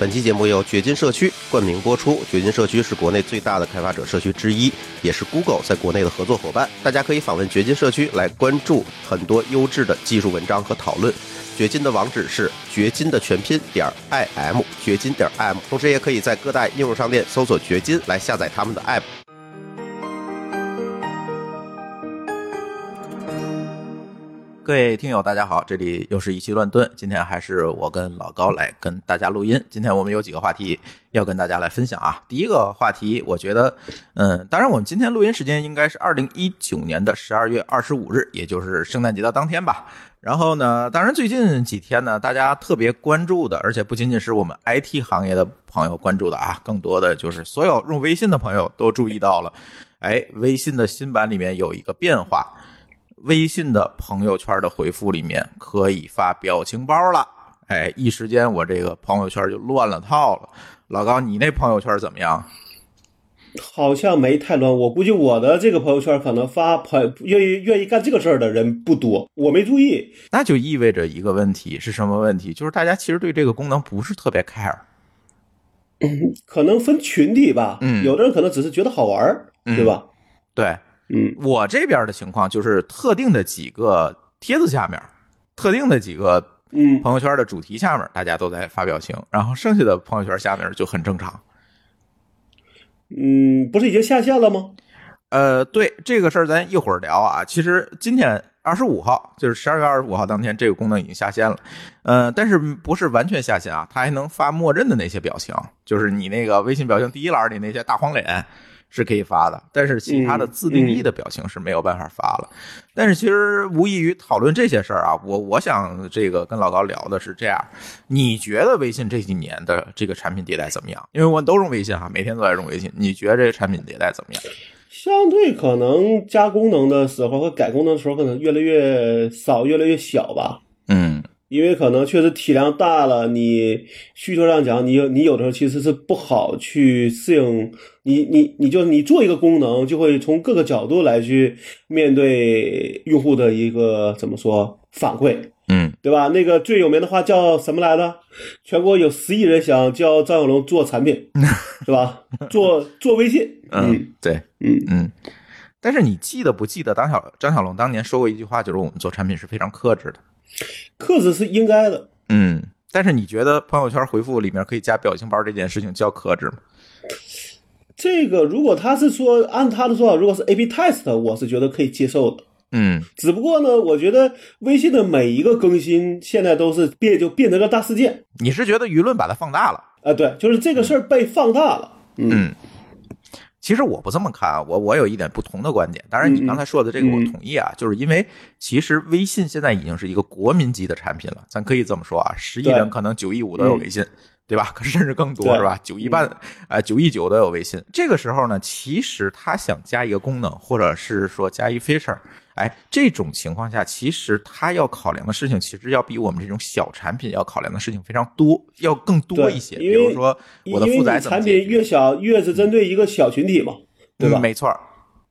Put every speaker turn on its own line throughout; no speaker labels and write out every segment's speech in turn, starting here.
本期节目由掘金社区冠名播出。掘金社区是国内最大的开发者社区之一，也是 Google 在国内的合作伙伴。大家可以访问掘金社区来关注很多优质的技术文章和讨论。掘金的网址是掘金的全拼点 i m，掘金点 i m。同时，也可以在各大应用商店搜索掘金来下载他们的 app。各位听友，大家好，这里又是一期乱炖。今天还是我跟老高来跟大家录音。今天我们有几个话题要跟大家来分享啊。第一个话题，我觉得，嗯，当然我们今天录音时间应该是二零一九年的十二月二十五日，也就是圣诞节的当天吧。然后呢，当然最近几天呢，大家特别关注的，而且不仅仅是我们 IT 行业的朋友关注的啊，更多的就是所有用微信的朋友都注意到了，哎，微信的新版里面有一个变化。微信的朋友圈的回复里面可以发表情包了，哎，一时间我这个朋友圈就乱了套了。老高，你那朋友圈怎么样？
好像没太乱，我估计我的这个朋友圈可能发朋愿意愿意干这个事儿的人不多，我没注意。
那就意味着一个问题是什么问题？就是大家其实对这个功能不是特别 care。
嗯，可能分群体吧。
嗯，
有的人可能只是觉得好玩对吧？
对。
嗯，
我这边的情况就是特定的几个帖子下面，特定的几个
嗯
朋友圈的主题下面，大家都在发表情，然后剩下的朋友圈下面就很正常。
嗯，不是已经下线了吗？
呃，对这个事儿咱一会儿聊啊。其实今天二十五号，就是十二月二十五号当天，这个功能已经下线了。呃，但是不是完全下线啊？它还能发默认的那些表情，就是你那个微信表情第一栏里那些大黄脸。是可以发的，但是其他的自定义的表情是没有办法发了。但是其实无异于讨论这些事儿啊，我我想这个跟老高聊的是这样：你觉得微信这几年的这个产品迭代怎么样？因为我们都用微信哈，每天都在用微信。你觉得这个产品迭代怎么样？
相对可能加功能的时候和改功能的时候可能越来越少，越来越小吧。
嗯。
因为可能确实体量大了，你需求上讲，你有你有的时候其实是不好去适应。你你你就你做一个功能，就会从各个角度来去面对用户的一个怎么说反馈，
嗯，
对吧？那个最有名的话叫什么来着？全国有十亿人想教张小龙做产品，是吧？做做微信，
嗯，对，
嗯
嗯。但是你记得不记得张小张小龙当年说过一句话，就是我们做产品是非常克制的。
克制是应该的，
嗯，但是你觉得朋友圈回复里面可以加表情包这件事情叫克制吗？
这个如果他是说按他的说法，如果是 A/B test，我是觉得可以接受的。
嗯，
只不过呢，我觉得微信的每一个更新现在都是变就变成个大事件。
你是觉得舆论把它放大了？
啊，对，就是这个事儿被放大了。
嗯。其实我不这么看啊，我我有一点不同的观点。当然，你刚才说的这个我同意啊，就是因为其实微信现在已经是一个国民级的产品了，咱可以这么说啊，十亿人可能九亿五都有微信，对吧？可甚至更多是吧？九亿半，呃，九亿九都有微信。这个时候呢，其实他想加一个功能，或者是说加一 feature。哎，这种情况下，其实他要考量的事情，其实要比我们这种小产品要考量的事情非常多，要更多一些。比如说，我的负载
产品越小，越是针对一个小群体嘛，对吧？
没错，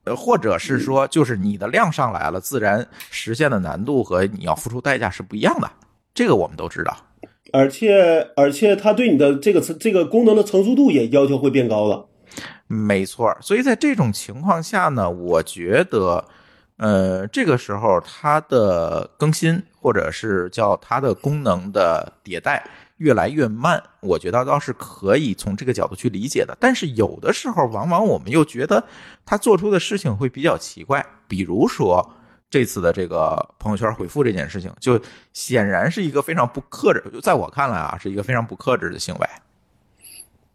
呃，或者是说，就是你的量上来了，自然实现的难度和你要付出代价是不一样的。这个我们都知道。
而且，而且，它对你的这个这个功能的成熟度也要求会变高了。
没错，所以在这种情况下呢，我觉得。呃，这个时候它的更新或者是叫它的功能的迭代越来越慢，我觉得倒是可以从这个角度去理解的。但是有的时候，往往我们又觉得他做出的事情会比较奇怪，比如说这次的这个朋友圈回复这件事情，就显然是一个非常不克制，在我看来啊，是一个非常不克制的行为。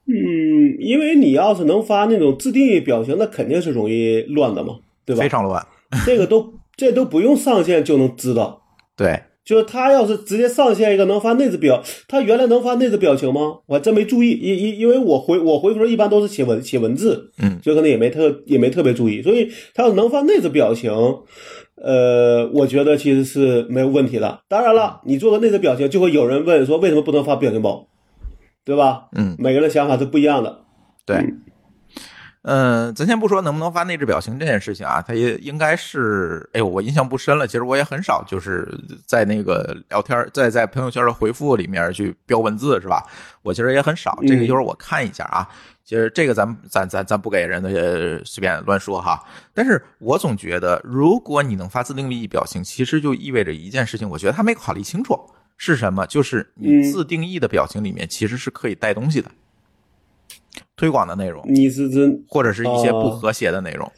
嗯，因为你要是能发那种自定义表情，那肯定是容易乱的嘛，对吧？
非常乱。
这个都这都不用上线就能知道，
对，
就是他要是直接上线一个能发内置表，他原来能发内置表情吗？我还真没注意，因因因为我回我回复一般都是写文写文字，
嗯，
就可能也没特也没特别注意，所以他要能发内置表情，呃，我觉得其实是没有问题的。当然了，你做个内置表情，就会有人问说为什么不能发表情包，对吧？
嗯，
每个人的想法是不一样的，
对。嗯，咱先不说能不能发内置表情这件事情啊，它也应该是，哎呦，我印象不深了。其实我也很少就是在那个聊天，在在朋友圈的回复里面去标文字，是吧？我其实也很少。这个一会儿我看一下啊。其实这个咱咱咱咱不给人的随便乱说哈。但是我总觉得，如果你能发自定义表情，其实就意味着一件事情，我觉得他没考虑清楚是什么，就是你自定义的表情里面其实是可以带东西的。推广的内容，
你是真
或者是一些不和谐的内容。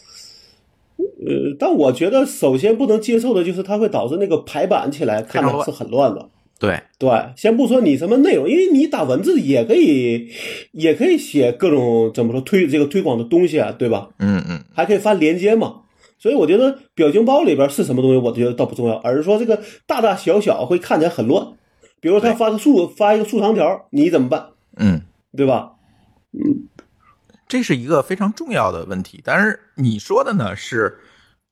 呃，但我觉得首先不能接受的就是它会导致那个排版起来看着是很乱的。
对
对，先不说你什么内容，因为你打文字也可以，也可以写各种怎么说推这个推广的东西啊，对吧？
嗯嗯，
还可以发链接嘛。所以我觉得表情包里边是什么东西，我觉得倒不重要，而是说这个大大小小会看起来很乱。比如他发个竖发一个竖长条，你怎么办？
嗯，
对吧？嗯，
这是一个非常重要的问题。但是你说的呢是，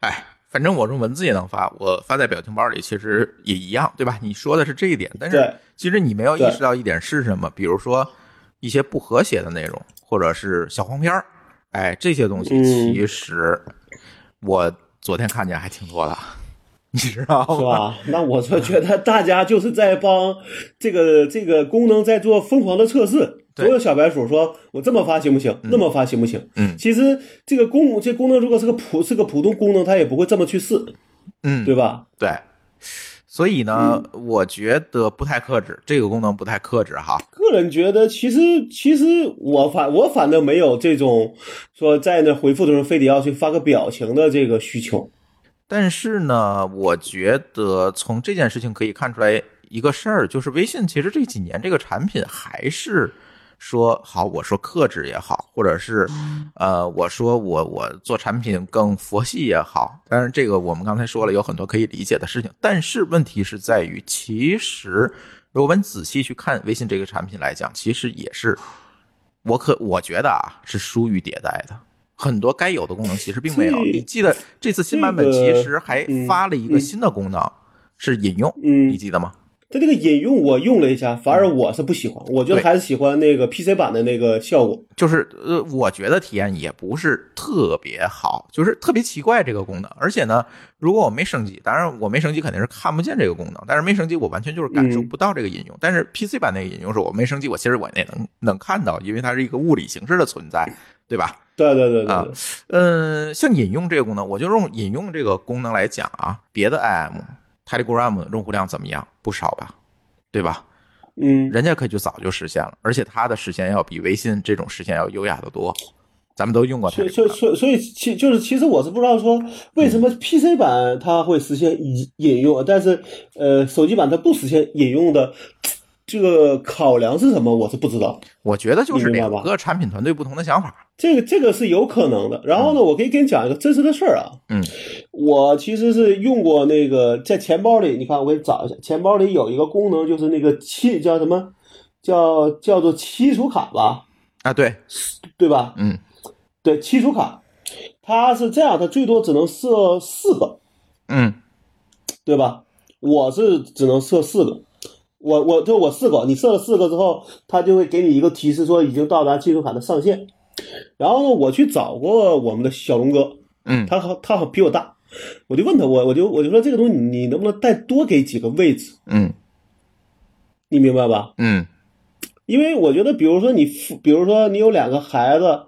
哎，反正我用文字也能发，我发在表情包里其实也一样，对吧？你说的是这一点，但是其实你没有意识到一点是什么？比如说一些不和谐的内容，或者是小黄片儿，哎，这些东西其实我昨天看见还挺多的。你知道
是吧？那我就觉得大家就是在帮这个这个功能在做疯狂的测试。所有小白鼠说：“我这么发行不行？那么发行不行？”
嗯，
其实这个功这功能如果是个普是个普通功能，它也不会这么去试。
嗯，
对吧？
对。所以呢，我觉得不太克制，这个功能不太克制哈。
个人觉得，其实其实我反我反正没有这种说在那回复的时候非得要去发个表情的这个需求。
但是呢，我觉得从这件事情可以看出来一个事儿，就是微信其实这几年这个产品还是说好，我说克制也好，或者是呃，我说我我做产品更佛系也好。当然，这个我们刚才说了有很多可以理解的事情，但是问题是在于，其实如果我们仔细去看微信这个产品来讲，其实也是我可我觉得啊，是疏于迭代的。很多该有的功能其实并没有。你记得这次新版本其实还发了一个新的功能，是引用。
嗯，
你记得吗？
它这个引用我用了一下，反而我是不喜欢。我觉得还是喜欢那个 PC 版的那个效果。
就是呃，我觉得体验也不是特别好，就是特别奇怪这个功能。而且呢，如果我没升级，当然我没升级肯定是看不见这个功能。但是没升级，我完全就是感受不到这个引用。但是 PC 版那个引用是我没升级，我其实我也能能看到，因为它是一个物理形式的存在，对吧？
对对对对
啊，嗯，像引用这个功能，我就用引用这个功能来讲啊，别的 IM、Telegram 用户量怎么样？不少吧，对吧？
嗯，
人家可就早就实现了，而且它的实现要比微信这种实现要优雅的多。咱们都用过，
所所以所以所以其就是其实我是不知道说为什么 PC 版它会实现引引用，但是呃手机版它不实现引用的。这个考量是什么？我是不知道。
我觉得就是两个产品团队不同的想法。
这个这个是有可能的。然后呢，我可以给你讲一个真实的事儿啊。
嗯，
我其实是用过那个在钱包里，你看我给你找一下，钱包里有一个功能，就是那个期叫什么？叫叫做期储卡吧？
啊，对，
对吧？
嗯，
对，期储卡，它是这样，它最多只能设四个。
嗯，
对吧？我是只能设四个。我我就我四个，你设了四个之后，它就会给你一个提示，说已经到达技术卡的上限。然后呢，我去找过我们的小龙哥，
嗯，
他好他好比我大，我就问他，我我就我就说这个东西你能不能再多给几个位置？
嗯，
你明白吧？
嗯，
因为我觉得，比如说你父，比如说你有两个孩子，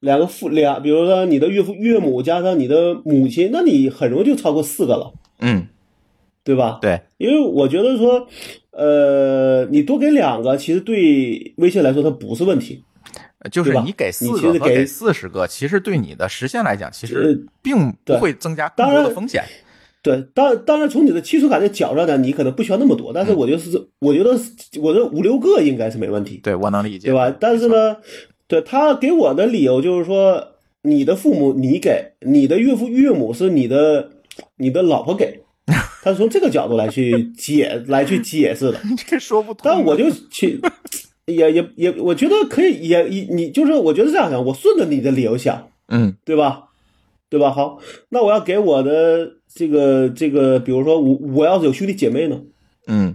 两个父两，比如说你的岳父岳母加上你的母亲，那你很容易就超过四个了，
嗯，
对吧？
对，
因为我觉得说。呃，你多给两个，其实对微信来说它不是问题，
就是你给四个和给四十个，其实对你的实现来讲，其实并不会增加更多的风险。
对，当当然从你的基础卡的角上呢，你可能不需要那么多，但是我觉得是，我觉得我这五六个应该是没问题。
对我能理解，
对吧？但是呢，对他给我的理由就是说，你的父母你给，你的岳父岳母是你的，你的老婆给。他是从这个角度来去解来去解释的，
这说不通。
但我就去，也也也，我觉得可以，也你你就是我觉得这样想，我顺着你的理由想，
嗯，
对吧？对吧？好，那我要给我的这个这个，比如说我我要是有兄弟姐妹呢，
嗯，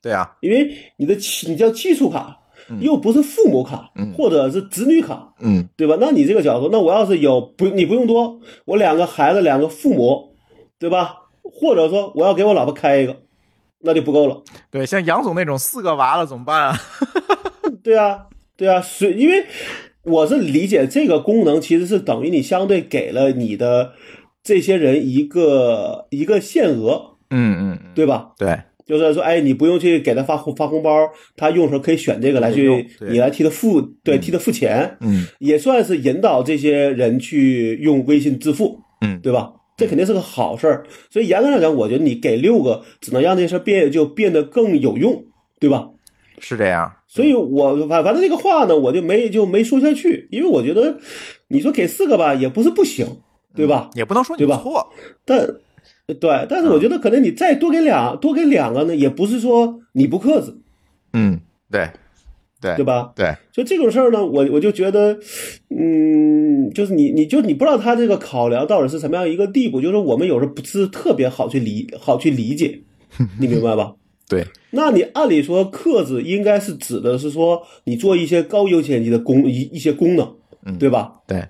对啊，
因为你的你叫技术卡，又不是父母卡，
嗯
或者是子女卡，
嗯
对吧？那你这个角度，那我要是有不，你不用多，我两个孩子，两个父母，对吧？或者说我要给我老婆开一个，那就不够了。
对，像杨总那种四个娃了怎么办啊？
对啊，对啊，是因为我是理解这个功能其实是等于你相对给了你的这些人一个一个限额，
嗯嗯嗯，
对吧？
对，
就是说，哎，你不用去给他发红发红包，他用的时候可以选这个来去，
对
你来替他付，对，替他付钱，
嗯
也算是引导这些人去用微信支付，
嗯
对吧？这肯定是个好事儿。所以严格上讲，我觉得你给六个，只能让这事儿变就变得更有用，对吧？
是这样。
所以我反反正这个话呢，我就没就没说下去，因为我觉得你说给四个吧，也不是不行，对吧？
也不能说你
对吧
错，
但对，但是我觉得可能你再多给俩，多给两个呢，也不是说你不克制，
嗯，对，对
对吧？
对，
所以这种事儿呢，我我就觉得，嗯，就是你你就你不知道他这个考量到底是什么样一个地步，就是我们有时候不是特别好去理好去理解，你明白吧？
对，
那你按理说克制应该是指的是说你做一些高优先级的功一一些功能，
嗯
对吧？
对，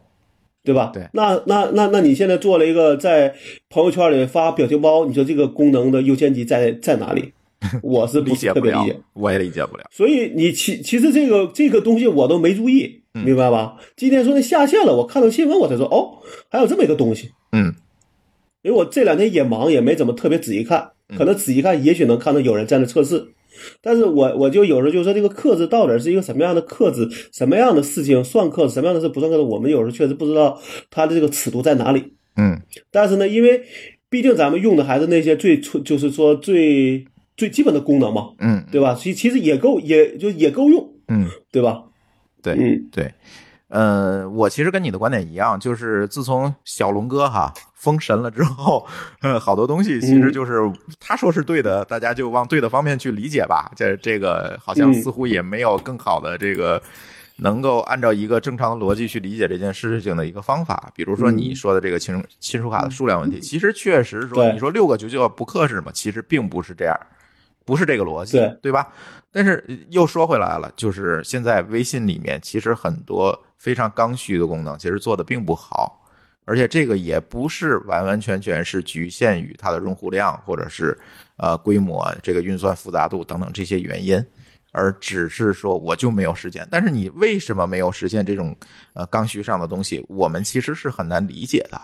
对吧？
对
那那那那你现在做了一个在朋友圈里发表情包，你说这个功能的优先级在在哪里？我是
理解不了我也理解不了。
所以你其其实这个这个东西我都没注意，
嗯
明白吧？今天说那下线了，我看到新闻我才说哦，还有这么一个东西。
嗯
因为我这两天也忙，也没怎么特别仔细看，可能仔细看也许能看到有人在那测试。但是我我就有时候就说这个克制到底是一个什么样的克制，什么样的事情算克制，什么样的事不算克制，我们有时候确实不知道它的这个尺度在哪里。
嗯
但是呢，因为毕竟咱们用的还是那些最初就是说最最基本的功能嘛，
嗯
对吧？其其实也够，也就也够用，
嗯，
对吧？
对
嗯
对。呃，我其实跟你的观点一样，就是自从小龙哥哈封神了之后，呃，好多东西其实就是他说是对的，大家就往对的方面去理解吧。这这个好像
嗯
似乎也没有更好的这个能够按照一个正常的逻辑去理解这件事情的一个方法。比如说你说的这个亲亲属卡的数量问题，其实确实说你说六个就就要不克制嘛，其实并不是这样。不是这个逻辑，
对
对吧？但是又说回来了，就是现在微信里面其实很多非常刚需的功能，其实做的并不好，而且这个也不是完完全全是局限于它的用户量或者是呃规模、这个运算复杂度等等这些原因，而只是说我就没有实现。但是你为什么没有实现这种呃刚需上的东西，我们其实是很难理解的。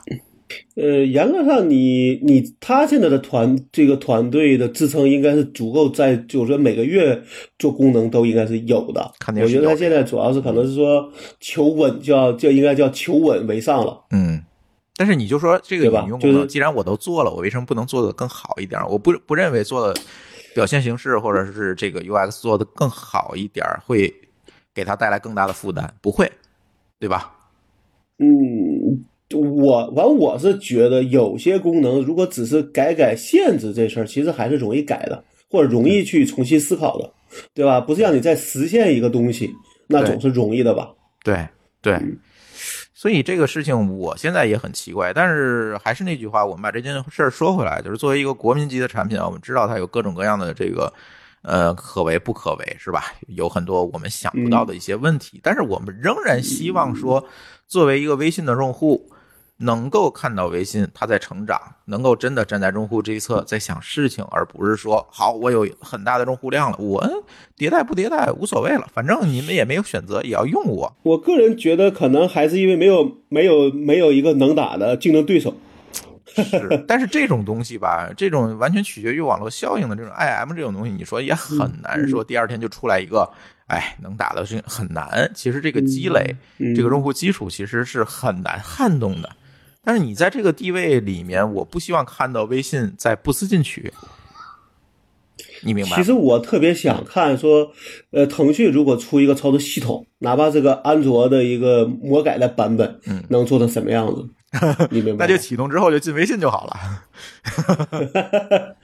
呃，严格上你你他现在的团这个团队的支撑应该是足够在，就是说每个月做功能都应该是有的。
肯定是
我觉得他现在主要是可能是说求稳，叫就应该叫求稳为上了。
嗯，但是你就说这个
吧
引用功能，
就是
既然我都做了，我为什么不能做的更好一点？我不不认为做的表现形式或者是这个 UX 做的更好一点会给他带来更大的负担，不会，对吧？
嗯，我完我是觉得有些功能如果只是改改限制这事儿，其实还是容易改的，或者容易去重新思考的，对吧？不是让你再实现一个东西，那总是容易的吧？
对对，所以这个事情我现在也很奇怪，但是还是那句话，我们把这件事儿说回来，就是作为一个国民级的产品啊，我们知道它有各种各样的这个呃可为不可为，是吧？有很多我们想不到的一些问题，但是我们仍然希望说，作为一个微信的用户。能够看到微信它在成长，能够真的站在用户这一侧在想事情，而不是说好我有很大的用户量了，我迭代不迭代无所谓了，反正你们也没有选择，也要用我。
我个人觉得，可能还是因为没有没有没有一个能打的竞争对手。
是，但是这种东西吧，这种完全取决于网络效应的这种 IM 这种东西，你说也很难说第二天就出来一个，哎，能打的是很难。其实这个积累，
嗯
这个用户基础其实是很难撼动的。但是你在这个地位里面，我不希望看到微信在不思进取，你明白？
其实我特别想看说，呃，腾讯如果出一个操作系统，哪怕这个安卓的一个魔改的版本，
嗯
能做成什么样子？你明白？
那就启动之后就进微信就好了。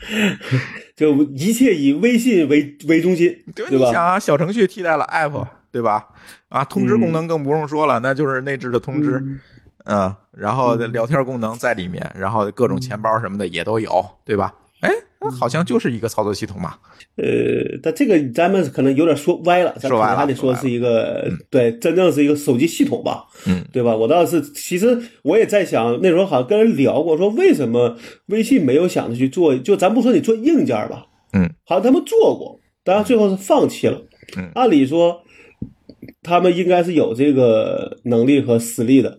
就一切以微信为为中心，
对吧？你想啊，小程序替代了 App，对吧？啊，通知功能更不用说了，那就是内置的通知。
嗯
嗯，然后聊天功能在里面，然后各种钱包什么的也都有，对吧？哎，好像就是一个操作系统嘛。
呃，但这个咱们可能有点说歪了，咱可
说歪了
能还得说是一个对，真正是一个手机系统吧，
嗯，
对吧？我倒是其实我也在想，那时候好像跟人聊过，说为什么微信没有想着去做，就咱不说你做硬件吧，
嗯，
好像他们做过，当然最后是放弃了。
嗯
按理说他们应该是有这个能力和实力的，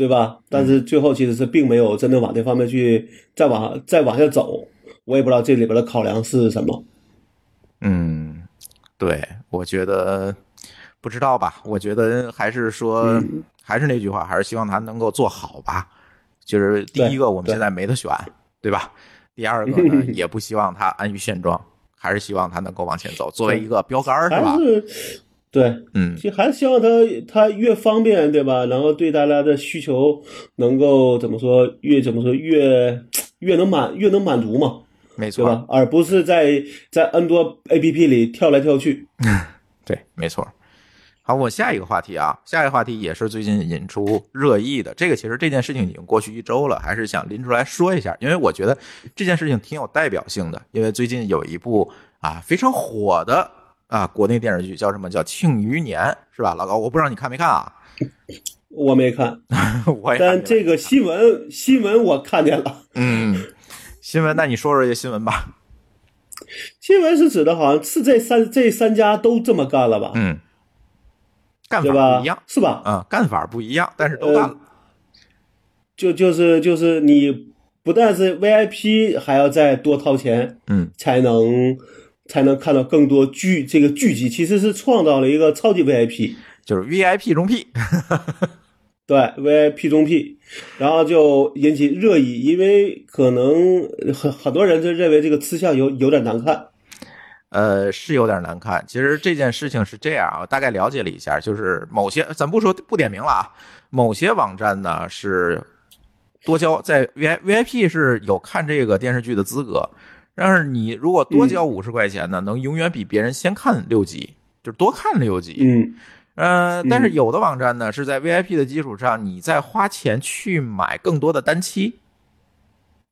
对吧？但是最后其实是并没有真的往这方面去再往再往下走。我也不知道这里边的考量是什么。
嗯，对，我觉得不知道吧？我觉得还是说，
嗯
还是那句话，还是希望他能够做好吧。就是第一个，我们现在没得选，对吧？第二个呢，也不希望他安于现状，还是希望他能够往前走，作为一个标杆儿，是吧
对，
嗯
就还是希望它它越方便，对吧？然后对大家的需求能够怎么说，越怎么说越越能满越能满足嘛，
没错，
对吧？而不是在在 N 多 APP 里跳来跳去。
对，没错。好，我下一个话题啊，下一个话题也是最近引出热议的。这个其实这件事情已经过去一周了，还是想拎出来说一下，因为我觉得这件事情挺有代表性的。因为最近有一部啊非常火的啊国内电视剧，叫什么叫《庆余年》，是吧？老高，我不知道你看没看啊？
我没看，
我也看
但这个新闻新闻我看见了。
嗯新闻，那你说说这新闻吧。
新闻是指的好像是这三这三家都这么干了吧？
嗯，干法不一样？
是吧？
啊、干法不一样，但是都干了。
就就是就是你不但是 VIP，还要再多掏钱，
嗯
才能才能看到更多剧这个剧集，其实是创造了一个超级 VIP，
就是 VIP 中 P。
对 VIP 中 P，然后就引起热议，因为可能很很多人就认为这个吃相有有点难看，
呃，是有点难看。其实这件事情是这样啊，我大概了解了一下，就是某些咱不说不点名了啊，某些网站呢是多交在 V I V I P 是有看这个电视剧的资格，但是你如果多交五十块钱呢，能永远比别人先看六集，就是多看六集。
嗯
呃，但是有的网站呢是在 V I P 的基础上，你再花钱去买更多的单期。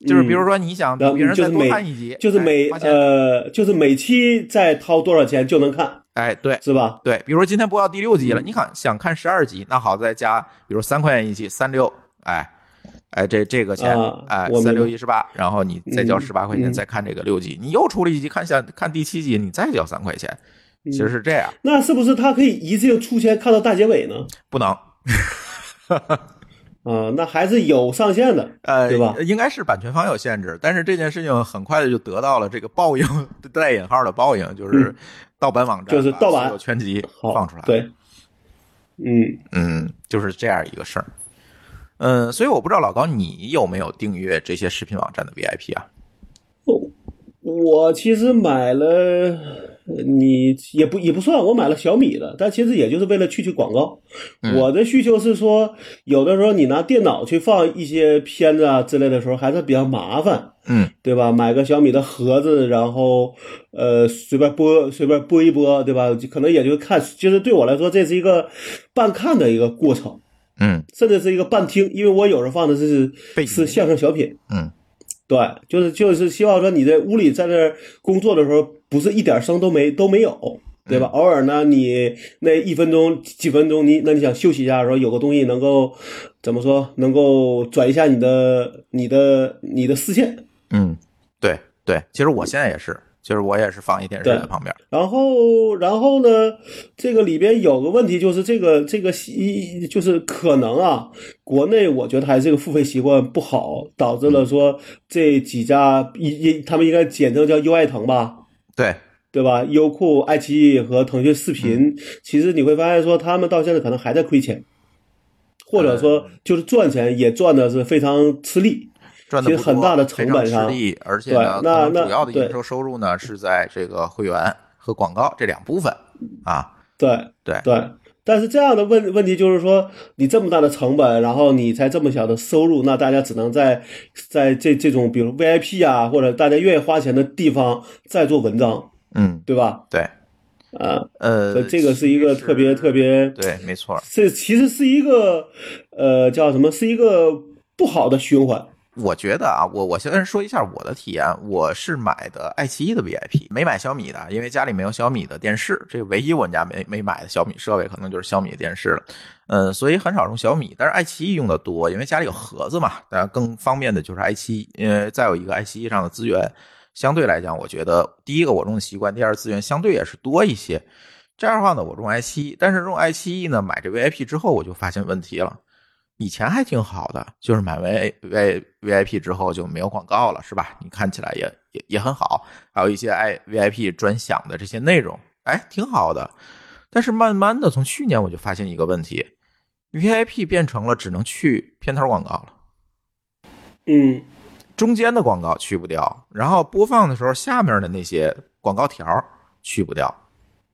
就是比如说，你想比别人再多看一集，
就是每呃就是每期再掏多少钱就能看，
哎，对，
是吧？
对，比如说今天播到第六
嗯
集了，你看想看十二集，那好，再加，比如三块钱一集，三六，哎，哎，这这个钱，
啊
哎三六一十八，然后你再交
嗯
十八块钱，
嗯
再看这个六集，你又出了一集，看下看第七集，你再交三块钱，其实是这样，
那是不是他可以一次性出钱看到大结尾呢？
不能，
啊，那还是有上限的，
呃，
对吧？
应该是版权方有限制，但是这件事情很快的就得到了这个报应，带引号的报应，就是盗版网站
嗯就是盗版
全集放出来，
对，嗯，
嗯，就是这样一个事儿。嗯，所以我不知道老高你有没有订阅这些视频网站的 VIP 啊？
我其实买了，呃你也不也不算，我买了小米的，但其实也就是为了去去广告。
嗯
我的需求是说，有的时候你拿电脑去放一些片子啊之类的时候，还是比较麻烦，
嗯
对吧？买个小米的盒子，然后呃随便播随便播一播，对吧？可能也就看，就是对我来说，这是一个半看的一个过程。
嗯。
甚至是一个半听，因为我有时候放的是是相声小品，
嗯。
对，就是就是希望说你在屋里在那儿工作的时候，不是一点声都没都没有，对吧？偶尔呢，你那一分钟几分钟，你那你想休息一下的时候，有个东西能够怎么说，能够转一下你的你的你的视线，
嗯，对对，其实我现在也是，就是我也是放一电视
对
在旁边。
然后，然后呢，这个里边有个问题，就是这个这个一就是可能啊，国内我觉得还是这个付费习惯不好，导致了说这几家一一他们应该简称叫优爱腾吧，
对，
对吧？优酷、爱奇艺和腾讯视频，其实你会发现说他们到现在可能还在亏钱，或者说就是赚钱也赚的是非常吃力。
赚的
其实很大的成本上
而且呢，
对那
主要的
那
营收收入呢是在这个会员和广告这两部分啊。
对
对
对，但是这样的问问题就是说，你这么大的成本，然后你才这么小的收入，那大家只能在在这这种比如 VIP 啊，或者大家愿意花钱的地方再做文章，
嗯，
对吧？
对，
啊，
呃，
这个是一个特别特别，
对，没错。
这其实是一个呃叫什么？是一个不好的循环。
我觉得啊，我我先说一下我的体验，我是买的爱奇艺的 VIP，没买小米的，因为家里没有小米的电视，这唯一我们家没没买的小米设备可能就是小米的电视了，嗯，所以很少用小米，但是爱奇艺用的多，因为家里有盒子嘛，当然更方便的就是爱奇艺，因为再有一个爱奇艺上的资源相对来讲，我觉得第一个我用的习惯，第二资源相对也是多一些，这样的话呢，我用爱奇艺，但是用爱奇艺呢买这 VIP 之后，我就发现问题了。以前还挺好的，就是买 V V V I P 之后就没有广告了，是吧？你看起来也也也很好，还有一些 I V I P 专享的这些内容，哎，挺好的。但是慢慢的，从去年我就发现一个问题，V I P 变成了只能去片头广告了，
嗯，
中间的广告去不掉，然后播放的时候下面的那些广告条去不掉，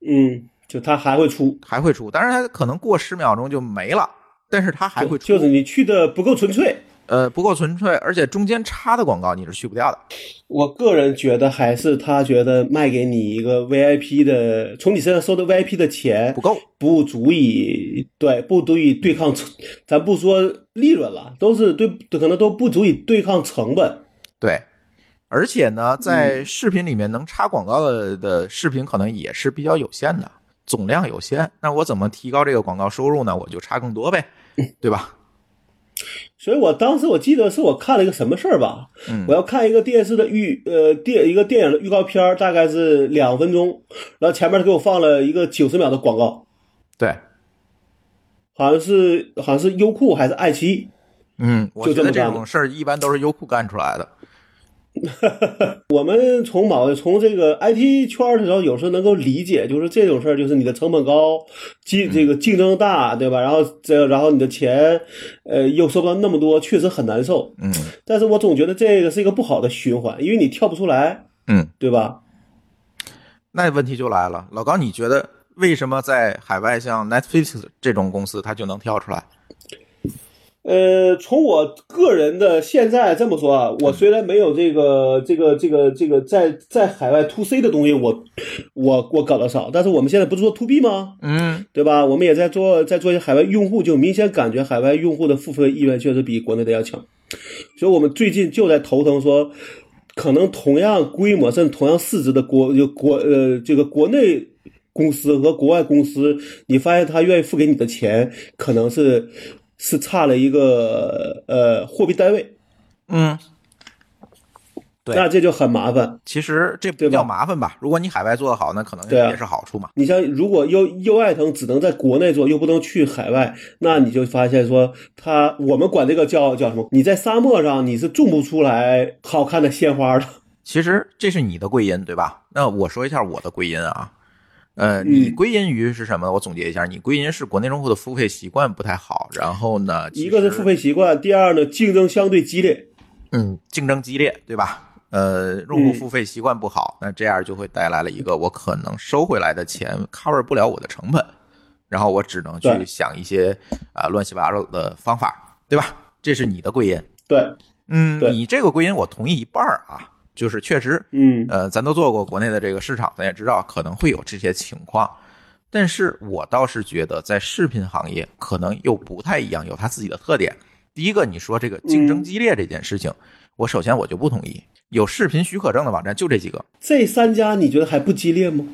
嗯，就它还会出，
还会出，但是它可能过十秒钟就没了。但是它还会出，
就是你去的不够纯粹，
呃，不够纯粹，而且中间插的广告你是去不掉的。
我个人觉得还是他觉得卖给你一个 VIP 的，从你身上收的 VIP 的钱
不够，
不足以对，不足以对抗，咱不说利润了，都是对，可能都不足以对抗成本。
对，而且呢，在视频里面能插广告的的视频可能也是比较有限的，总量有限。那我怎么提高这个广告收入呢？我就插更多呗。对吧？
所以我当时我记得是我看了一个什么事儿吧？
嗯，
我要看一个电视的预呃电一个电影的预告片，大概是两分钟，然后前面给我放了一个九十秒的广告。
对，
好像是好像是优酷还是爱奇艺？
嗯，我觉得这种事儿一般都是优酷干出来的。
我们从某从这个 IT 圈的时候，有时候能够理解，就是这种事儿，就是你的成本高，竞这个竞争大，对吧？然后这然后你的钱，呃，又收不到那么多，确实很难受。
嗯，
但是我总觉得这个是一个不好的循环，因为你跳不出来。
嗯，
对吧？
那问题就来了，老高，你觉得为什么在海外像 Netflix 这种公司，它就能跳出来？
呃，从我个人的现在这么说啊，我虽然没有这个这个这个这个在在海外 to C 的东西，我我我搞得少，但是我们现在不是做 to B 吗？
嗯，
对吧？我们也在做在做一些海外用户，就明显感觉海外用户的付费意愿确实比国内的要强，所以我们最近就在头疼说，可能同样规模甚至同样市值的国就国呃这个国内公司和国外公司，你发现他愿意付给你的钱，可能是。是差了一个呃货币单位，
嗯，对，
那这就很麻烦。
其实这比较麻烦吧？如果你海外做的好，那可能也是好处嘛。
你像如果优优爱腾只能在国内做，又不能去海外，那你就发现说，他我们管这个叫叫什么？你在沙漠上你是种不出来好看的鲜花的。
其实这是你的归因，对吧？那我说一下我的归因啊。呃，你归因于是什么？我总结一下，你归因是国内用户的付费习惯不太好。然后呢，
一个是付费习惯，第二呢，竞争相对激烈。
嗯，竞争激烈，对吧？呃，用户付费习惯不好，那这样就会带来了一个我可能收回来的钱 cover 不了我的成本，然后我只能去想一些啊乱七八糟的方法，对吧？这是你的归因。
对，
嗯，你这个归因我同意一半啊。就是确实，
嗯，
呃，咱都做过国内的这个市场，咱也知道可能会有这些情况。但是我倒是觉得，在视频行业可能又不太一样，有它自己的特点。第一个，你说这个竞争激烈这件事情，我首先我就不同意。有视频许可证的网站就这几个，
这三家你觉得还不激烈吗？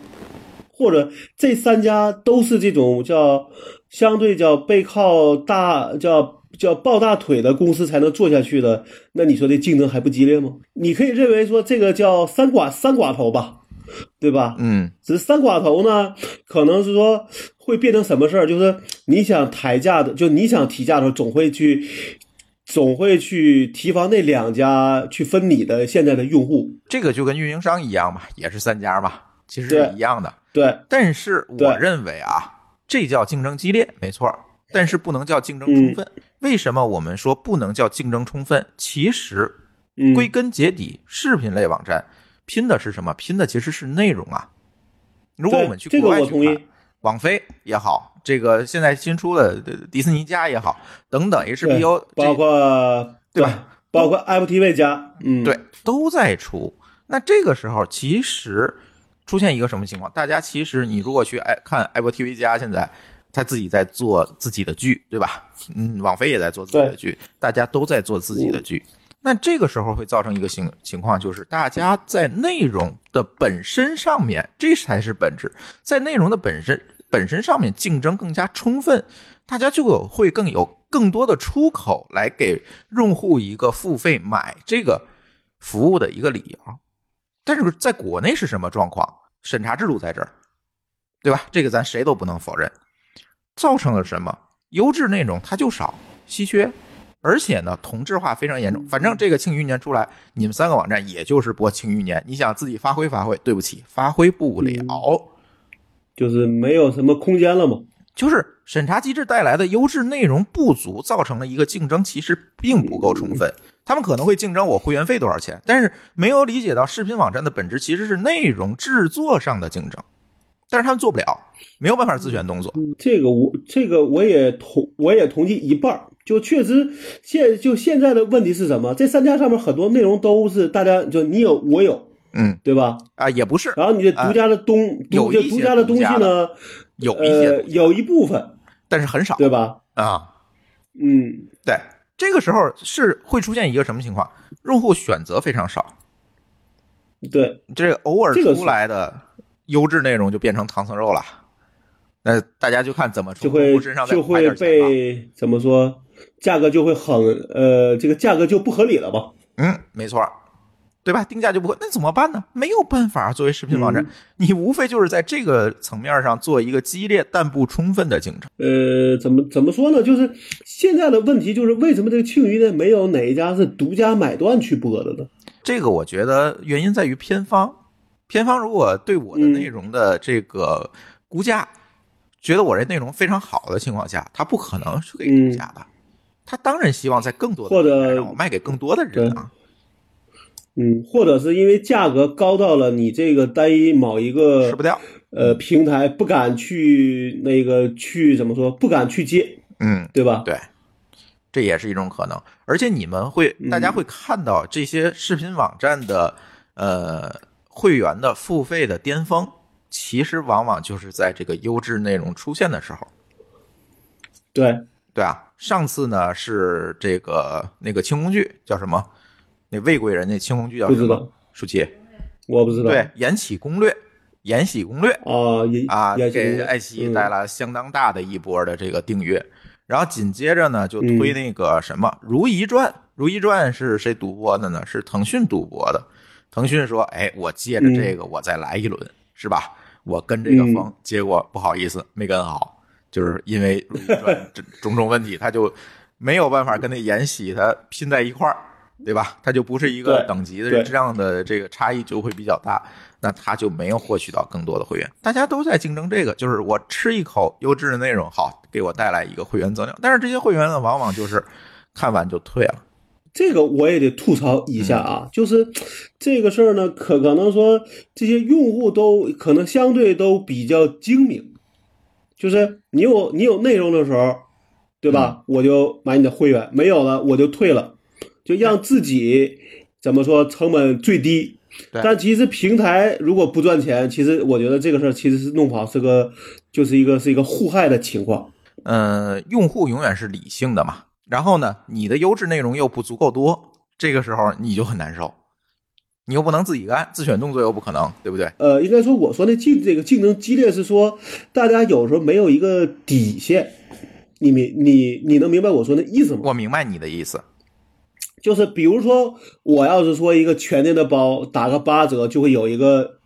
或者这三家都是这种叫相对叫背靠大叫？叫抱大腿的公司才能做下去的，那你说这竞争还不激烈吗？你可以认为说这个叫三寡三寡头吧，对吧？
嗯，
只是三寡头呢，可能是说会变成什么事儿？就是你想抬价的，就你想提价的时候，总会去，总会去提防那两家去分你的现在的用户。
这个就跟运营商一样嘛，也是三家嘛，其实是一样的。
对，
但是我认为啊，这叫竞争激烈，没错。但是不能叫竞争充分。为什么我们说不能叫竞争充分？其实归根结底，视频类网站拼的是什么？拼的其实是内容啊。如果我们去国外去看，网飞也好，这个现在新出的迪士尼加也好，等等 HBO，
包括
对吧？
包括 Apple TV 加，嗯，
对，都在出。那这个时候其实出现一个什么情况？大家其实你如果去爱看 Apple TV 加，现在。他自己在做自己的剧，对吧？嗯，网飞也在做自己的剧，大家都在做自己的剧。那这个时候会造成一个情情况，就是大家在内容的本身上面，这才是本质，在内容的本身本身上面竞争更加充分，大家就有会更有更多的出口来给用户一个付费买这个服务的一个理由。但是在国内是什么状况？审查制度在这儿，对吧？这个咱谁都不能否认，造成了什么？优质内容它就少，稀缺。而且呢，同质化非常严重。反正这个《庆余年》出来，你们三个网站也就是播《庆余年》，你想自己发挥发挥，对不起，发挥不了，
就是没有什么空间了嘛。
就是审查机制带来的优质内容不足，造成了一个竞争其实并不够充分。他们可能会竞争我会员费多少钱，但是没有理解到视频网站的本质其实是内容制作上的竞争，但是他们做不了，没有办法自选动作。
这个我这个我也同我也同意一半。就确实现就现在的问题是什么？这三家上面很多内容都是大家就你有我有，
嗯，
对吧？
啊，也不是。
然后你这独家的东
有
独家的东西呢，
有一些
有一部分，
但是很少，
对吧？
啊，
嗯，
对。这个时候是会出现一个什么情况？用户选择非常少，
对，
这个偶尔出来的优质内容就变成唐僧肉了。那大家就看怎么
就会就会被怎么说？价格就会很呃，这个价格就不合理了吧？
嗯，没错，对吧？定价就不会，那怎么办呢？没有办法。作为视频网站，你无非就是在这个层面上做一个激烈但不充分的竞争。
呃，怎么怎么说呢？就是现在的问题就是为什么这个庆余呢没有哪一家是独家买断去播的呢？
这个我觉得原因在于偏方，偏方如果对我的内容的这个估价，觉得我这内容非常好的情况下，他不可能是给估价的。他当然希望在更多的
或者
让我卖给更多的人啊，
嗯，或者是因为价格高到了你这个单一某一个
吃不掉，
呃，平台不敢去那个去怎么说，不敢去接，
嗯，
对吧？
对，这也是一种可能。而且你们会，大家会看到这些视频网站的呃会员的付费的巅峰，其实往往就是在这个优质内容出现的时候。
对，
对啊。上次呢是这个那个清宫剧叫什么？那魏贵人那清宫剧叫什么？舒淇，
我不知道。
对，《延禧攻略》，《延禧攻略》
啊
啊，给爱奇艺带来相当大的一波的这个订阅。然后紧接着呢，就推那个什么《如懿传》。《如懿传》是谁独播的呢？是腾讯独播的。腾讯说：“哎，我借着这个，我再来一轮，是吧？我跟这个风。”结果不好意思，没跟好。就是因为这 种种问题，他就没有办法跟那延禧他拼在一块儿，对吧？他就不是一个等级的，这样的这个差异就会比较大，那他就没有获取到更多的会员。大家都在竞争这个，就是我吃一口优质的内容，好给我带来一个会员增量。但是这些会员呢，往往就是看完就退了。
这个我也得吐槽一下啊，就是这个事儿呢，可可能说这些用户都可能相对都比较精明。就是你有你有内容的时候，对吧？我就买你的会员，没有了我就退了，就让自己怎么说成本最低。但其实平台如果不赚钱，其实我觉得这个事儿其实是弄不好，是个就是一个是一个互害的情况。
嗯，用户永远是理性的嘛。然后呢，你的优质内容又不足够多，这个时候你就很难受。你又不能自己干，自选动作又不可能，对不对？
呃，应该说我说的竞这个竞争激烈是说，大家有时候没有一个底线，你明你你能明白我说的意思吗？
我明白你的意思，
就是比如说我要是说一个全年的包打个八折，就会有一个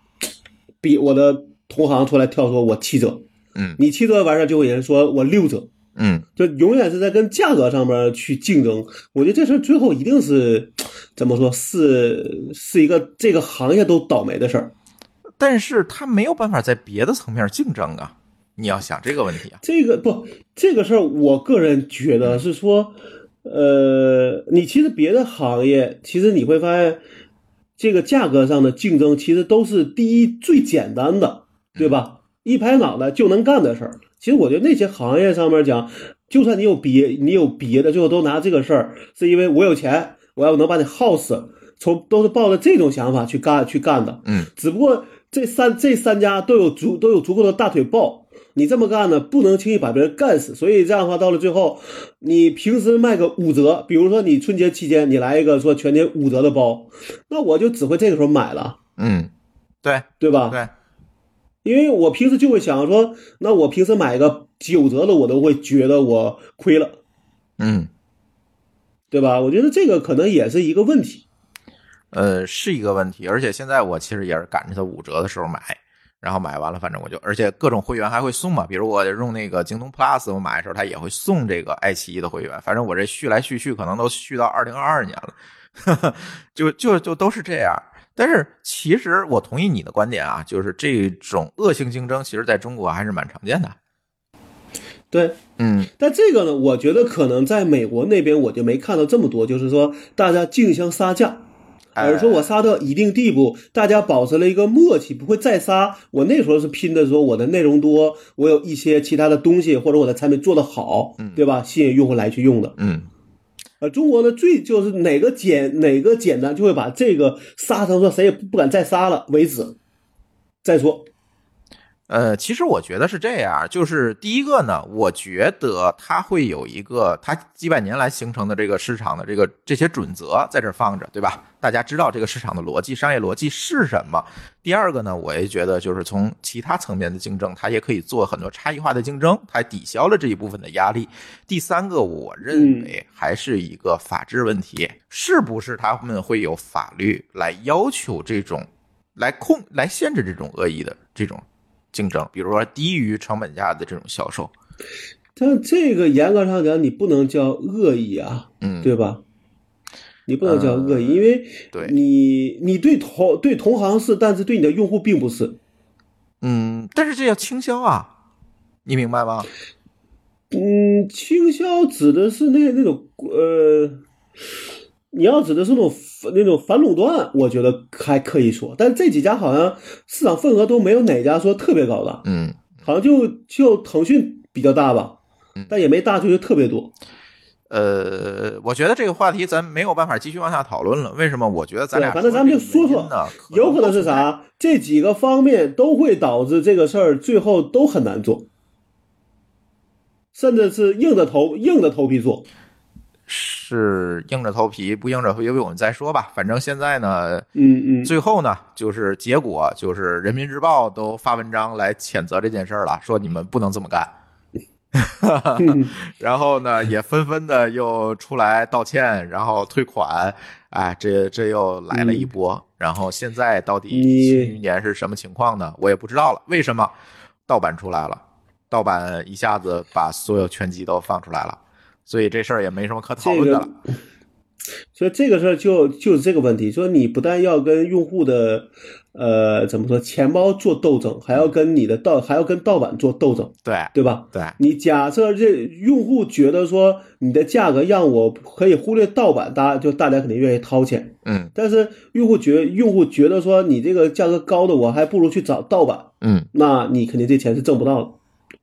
比我的同行出来跳说我七折，
嗯，
你七折完事就会有人说我六折。
嗯，
就永远是在跟价格上面去竞争。我觉得这事儿最后一定是 怎么说，是是一个这个行业都倒霉的事儿。
但是他没有办法在别的层面竞争啊！你要想这个问题啊，
这个不这个事儿，我个人觉得是说，呃，你其实别的行业，其实你会发现，这个价格上的竞争其实都是第一最简单的，对吧？一拍脑袋就能干的事儿。其实我觉得那些行业上面讲，就算你有别你有别的，最后都拿这个事儿，是因为我有钱，我要能把你耗死，从都是抱着这种想法去干去干的。
嗯，
只不过这三这三家都有足都有足够的大腿抱，你这么干呢，不能轻易把别人干死。所以这样的话，到了最后，你平时卖个五折，比如说你春节期间你来一个说全年五折的包，那我就只会这个时候买了，
嗯，对
对吧？
对，
因为我平时就会想说，那我平时买个九折的，我都会觉得我亏了，
嗯，
对吧？我觉得这个可能也是一个问题。
呃，是一个问题，而且现在我其实也是赶着它五折的时候买，然后买完了，反正我就，而且各种会员还会送嘛，比如我用那个京东 Plus，我买的时候它也会送这个爱奇艺的会员，反正我这续来续去，可能都续到二零二二年了，就就就都是这样。但是其实我同意你的观点啊，就是这种恶性竞争，其实在中国还是蛮常见的。
对，
嗯
但这个呢，我觉得可能在美国那边我就没看到这么多，就是说大家竞相杀价，
哎
而是说我杀到一定地步，大家保持了一个默契，不会再杀。我那时候是拼的说我的内容多，我有一些其他的东西，或者我的产品做得好，对吧？吸引用户来去用的。
嗯
呃，中国呢最就是哪个简哪个简单，就会把这个杀成说谁也不敢再杀了为止，再说。
呃，其实我觉得是这样，就是第一个呢，我觉得它会有一个它几百年来形成的这个市场的这个这些准则在这儿放着，对吧？大家知道这个市场的逻辑、商业逻辑是什么。第二个呢，我也觉得就是从其他层面的竞争，它也可以做很多差异化的竞争，它抵消了这一部分的压力。第三个，我认为还是一个法治问题，是不是他们会有法律来要求这种来控来限制这种恶意的这种。竞争，比如说低于成本价的这种销售，
但这个严格上讲，你不能叫恶意啊，
嗯，
对吧？你不能叫恶意，因为
对
你你对同对同行是，但是对你的用户并不是。
嗯，但是这叫倾销啊，你明白吗？
嗯，倾销指的是那那种呃，你要指的是那种那种反垄断，我觉得还可以说，但这几家好像市场份额都没有哪家说特别高的，
嗯，
好像就就腾讯比较大吧
嗯，
但也没大出去特别多。
呃，我觉得这个话题咱没有办法继续往下讨论了。为什么？我觉得咱俩
反正咱们就说说，有可能是啥？这几个方面都会导致这个事儿最后都很难做，甚至是硬着头硬着头皮做。
是硬着头皮，不硬着头皮，我们再说吧。反正现在呢，
嗯嗯，
最后呢，就是结果就是人民日报都发文章来谴责这件事儿了，说你们不能这么干。
嗯
然后呢，也纷纷的又出来道歉，然后退款，哎，这这又来了一波。然后现在到底
你
新余年是什么情况呢？我也不知道了。为什么盗版出来了？盗版一下子把所有全集都放出来了，所以这事儿也没什么可讨论的了。
所以这个事儿就就是这个问题，说你不但要跟用户的呃怎么说钱包做斗争，还要跟你的盗还要跟盗版做斗争，
对
对吧？
对，
你假设这用户觉得说你的价格让我可以忽略盗版，大家就大家肯定愿意掏钱。
嗯
但是用户觉用户觉得说你这个价格高的，我还不如去找盗版，
嗯，
那你肯定这钱是挣不到的，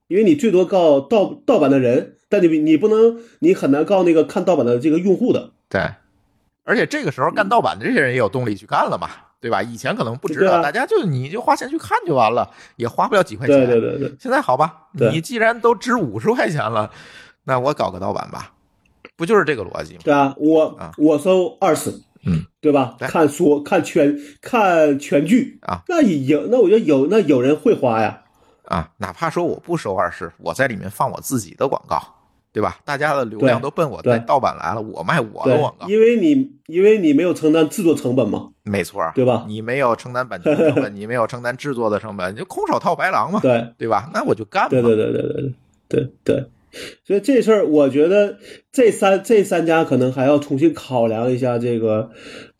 因为你最多告盗盗版的人，但你你不能，你很难告那个看盗版的这个用户的。
对。而且这个时候干盗版的这些人也有动力去干了嘛，对吧？以前可能不知道，
啊
大家就你就花钱去看就完了，也花不了几块钱。
对对对对，
现在好吧，你既然都值五十块钱了，那我搞个盗版吧，不就是这个逻辑吗？
对啊，我、
啊
我收二十，
嗯，
对吧？
对
看书看全看全剧
啊，
那有那我觉得有那有人会花呀，
啊，哪怕说我不收二十，我在里面放我自己的广告，对吧？大家的流量都奔我的盗版来了，我卖我的广告。
因为你因为你没有承担制作成本嘛，
没错，
对吧？
你没有承担版权成本，你没有承担制作的成本，你就空手套白狼嘛，
对
对吧？那我就干嘛。
对对对对对对对对。所以这事儿，我觉得这三这三家可能还要重新考量一下这个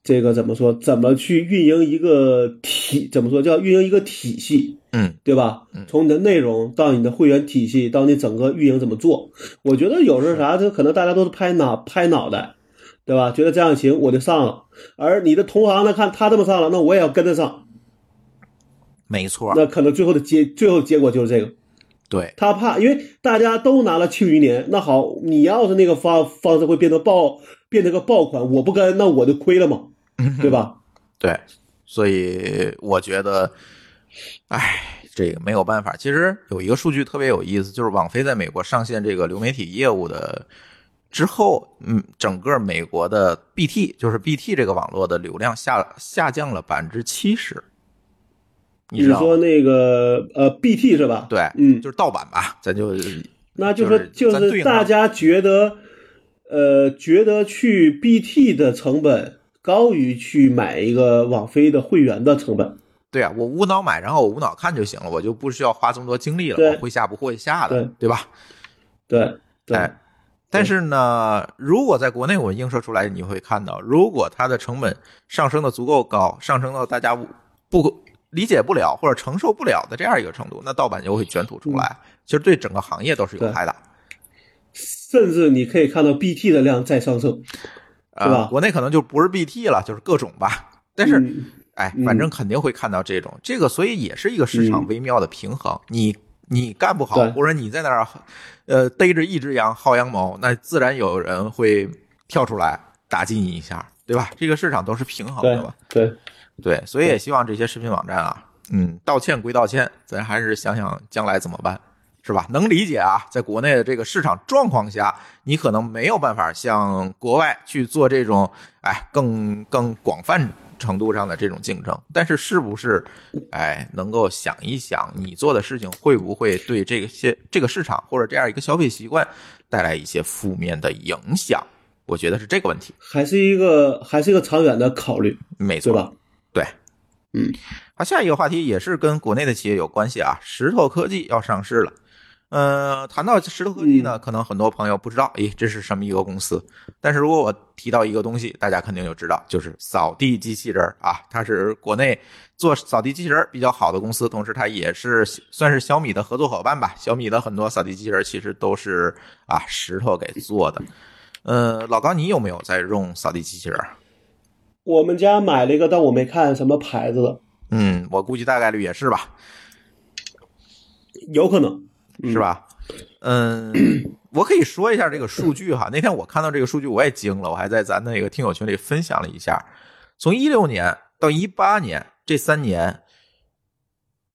这个怎么说，怎么去运营一个体，怎么说叫运营一个体系。
嗯，
对吧
嗯？
从你的内容到你的会员体系，到你整个运营怎么做，我觉得有时候啥，这可能大家都是拍脑拍脑袋。对吧？觉得这样行，我就上了。而你的同行呢，看他这么上了，那我也要跟着上。
没错，
那可能最后的结，最后结果就是这个。
对，
他怕，因为大家都拿了庆余年，那好，你要是那个方方式会变成爆，变成个爆款，我不跟，那我就亏了嘛，对吧？
对，所以我觉得，哎，这个没有办法。其实有一个数据特别有意思，就是网飞在美国上线这个流媒体业务的之后，嗯，整个美国的 BT 就是 BT 这个网络的流量下下降了百分之七十。你是
说那个呃 BT 是吧？
对，
嗯，
就是盗版吧，咱就
那就
就是
说就是大家觉得，呃，觉得去 BT 的成本高于去买一个网飞的会员的成本。
对啊，我无脑买，然后我无脑看就行了，我就不需要花这么多精力了，我会下不会下的，
对
对吧？
对对，
哎，但是呢，如果在国内我们映射出来，你会看到，如果它的成本上升的足够高，上升到大家不理解不了或者承受不了的这样一个程度，那盗版就会卷土重来，其实对整个行业都是有害的。
甚至你可以看到 BT 的量在上升。
呃，
对吧
国内可能就不是 BT 了，就是各种吧。但是，
嗯
哎，
嗯
反正肯定会看到这种，这个所以也是一个市场
嗯
微妙的平衡。你你干不好，或者你在那儿，呃，逮着一只羊薅羊毛，那自然有人会跳出来打击你一下，对吧？这个市场都是平衡的嘛。
对，
对，所以也希望这些视频网站啊，嗯，道歉归道歉，咱还是想想将来怎么办，是吧？能理解啊，在国内的这个市场状况下，你可能没有办法像国外去做这种，哎，更更广泛程度上的这种竞争。但是，是不是，哎，能够想一想，你做的事情会不会对这个些这个市场或者这样一个消费习惯带来一些负面的影响？我觉得是这个问题，
还是一个还是一个长远的考虑，
没错，
吧？
对，
嗯，
好，下一个话题也是跟国内的企业有关系啊，石头科技要上市了。呃，谈到石头科技呢，可能很多朋友不知道，咦，这是什么一个公司？但是如果我提到一个东西，大家肯定就知道，就是扫地机器人儿啊，它是国内做扫地机器人儿比较好的公司，同时它也是算是小米的合作伙伴吧。小米的很多扫地机器人儿其实都是啊石头给做的。呃，老高，你有没有在用扫地机器人儿？
我们家买了一个，但我没看什么牌子的，
嗯，我估计大概率也是吧。
有可能
是？吧？嗯，我可以说一下这个数据哈。那天我看到这个数据，我也惊了，我还在咱那个听友群里分享了一下。从一六年到一八年这三年，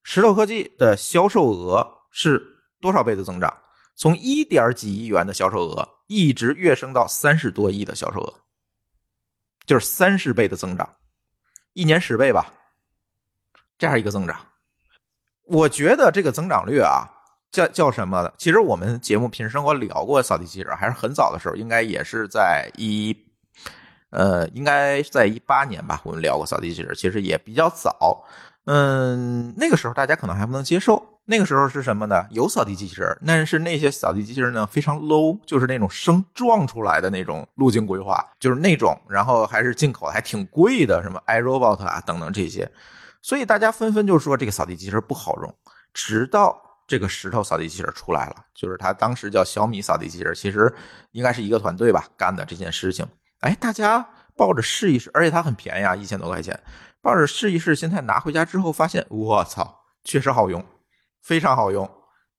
石头科技的销售额是多少倍的增长？从一点几亿元的销售额，一直跃升到三十多亿的销售额，就是三十倍的增长，一年十倍吧，这样一个增长。我觉得这个增长率啊，叫叫什么的？其实我们节目平时生活聊过扫地机器人，还是很早的时候，应该也是在一，呃，应该在一八年吧，我们聊过扫地机器人，其实也比较早。嗯，那个时候大家可能还不能接受。那个时候是什么呢？有扫地机器人，但是那些扫地机器人呢非常 low，就是那种生撞出来的那种路径规划，就是那种，然后还是进口的，还挺贵的，什么 iRobot 啊等等这些。所以大家纷纷就说这个扫地机器人不好用，直到这个石头扫地机器人出来了，就是它当时叫小米扫地机器人，其实应该是一个团队吧干的这件事情。哎，大家抱着试一试，而且它很便宜啊，一千多块钱，抱着试一试心态拿回家之后，发现我操，确实好用，非常好用。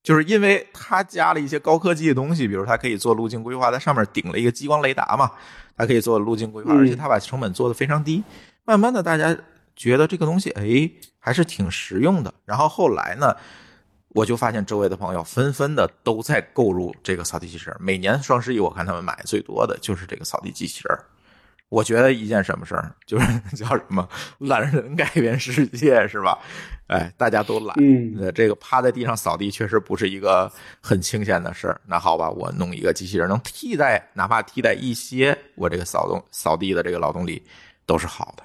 就是因为它加了一些高科技的东西，比如它可以做路径规划，在上面顶了一个激光雷达嘛，它可以做路径规划，
嗯
而且它把成本做得非常低。慢慢的，大家觉得这个东西哎还是挺实用的。然后后来呢，我就发现周围的朋友纷纷的都在购入这个扫地机器人。每年双十一，我看他们买最多的就是这个扫地机器人。我觉得一件什么事儿，就是 叫什么懒人改变世界，是吧？哎，大家都懒，这个趴在地上扫地确实不是一个很清闲的事儿。那好吧，我弄一个机器人能替代，哪怕替代一些我这个扫动扫地的这个劳动力，都是好的。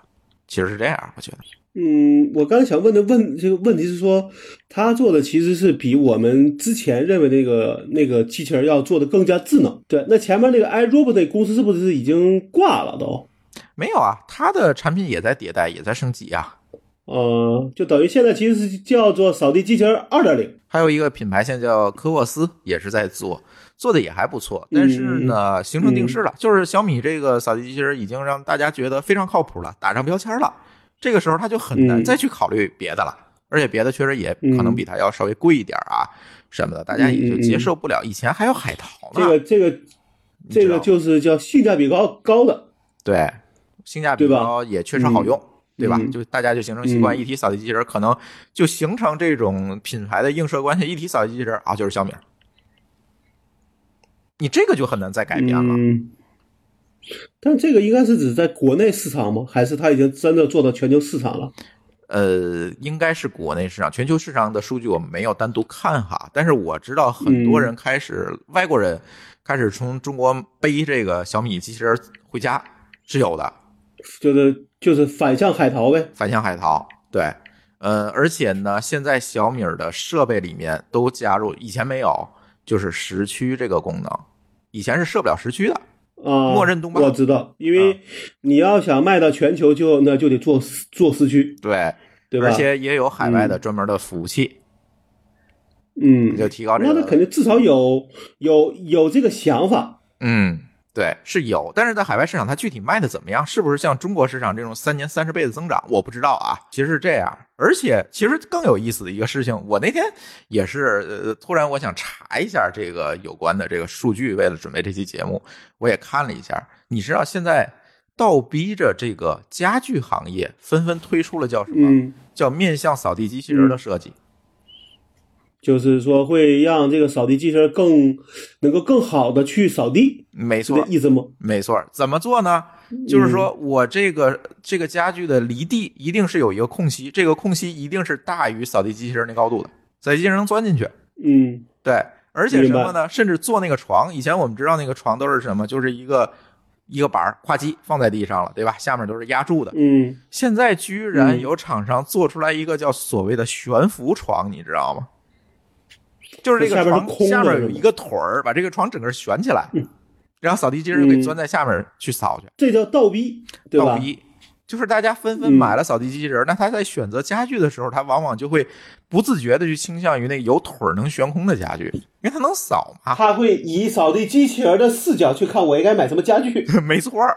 其实是这样，我觉得。
嗯，我刚才想问的问这个问题是说，他做的其实是比我们之前认为那个那个机器人要做的更加智能。对，那前面那个 iRobot 那公司是不是已经挂了都？
没有啊，它的产品也在迭代，也在升级啊。
呃，就等于现在其实是叫做扫地机器人二点零。
还有一个品牌现在叫科沃斯，也是在做，做的也还不错。但是呢，形成定势了，就是小米这个扫地机器人已经让大家觉得非常靠谱了，打上标签了。这个时候他就很难
嗯
再去考虑别的了，而且别的确实也可能比它要稍微贵一点啊什么的，大家也就接受不了。以前还有海淘呢，
这个这个这个就是叫性价比高高的。
对性价比高，也确实好用。对吧？
嗯
就大家就形成习惯，
嗯
一体扫地机器人，可能就形成这种品牌的映射关系。一体扫地机器人啊，就是小米。你这个就很难再改变了。
嗯，但这个应该是指在国内市场吗？还是它已经真的做到全球市场了？
呃，应该是国内市场，全球市场的数据我们没有单独看哈，但是我知道很多人开始，外国人开始从中国背这个小米机器人回家是有的，
就是就是反向海淘呗。
反向海淘，对，呃，而且呢，现在小米的设备里面都加入，以前没有，就是时区这个功能，以前是设不了时区的，
啊，我知道，因为你要想卖到全球就，那就得做做四驱，
对，
对吧？
而且也有海外的专门的服务器，
嗯，
就提高这个，
那他肯定至少有有有这个想法。
嗯，对，是有，但是在海外市场它具体卖的怎么样，是不是像中国市场这种三年三十倍的增长，我不知道啊。其实是这样，而且其实更有意思的一个事情，我那天也是呃，突然我想查一下这个有关的这个数据，为了准备这期节目，我也看了一下。你知道现在倒逼着这个家具行业纷纷推出了叫什么？
嗯，
叫面向扫地机器人的设计。
就是说会让这个扫地机器人更能够更好的去扫地，
没错
意思吗？
没错，怎么做呢？就是说我这个这个家具的离地一定是有一个空隙，这个空隙一定是大于扫地机器人那高度的，扫地机器人能钻进去。
嗯
对，而且什么呢？甚至做那个床，以前我们知道那个床都是什么，就是一个一个板儿跨机放在地上了，对吧？下面都是压住的。
嗯，
现在居然
嗯
有厂商做出来一个叫所谓的悬浮床，你知道吗？就是这个床下面有一个腿儿，把这个床整个悬起来，然后扫地机器人就可以
嗯
钻在下面去扫去。
这叫倒逼，对吧？
倒逼，就是大家纷纷
嗯
买了扫地机器人，那他在选择家具的时候，他往往就会不自觉的去倾向于那个有腿儿能悬空的家具，因为它能扫嘛。
他会以扫地机器人的视角去看我应该买什么家具。
没错儿，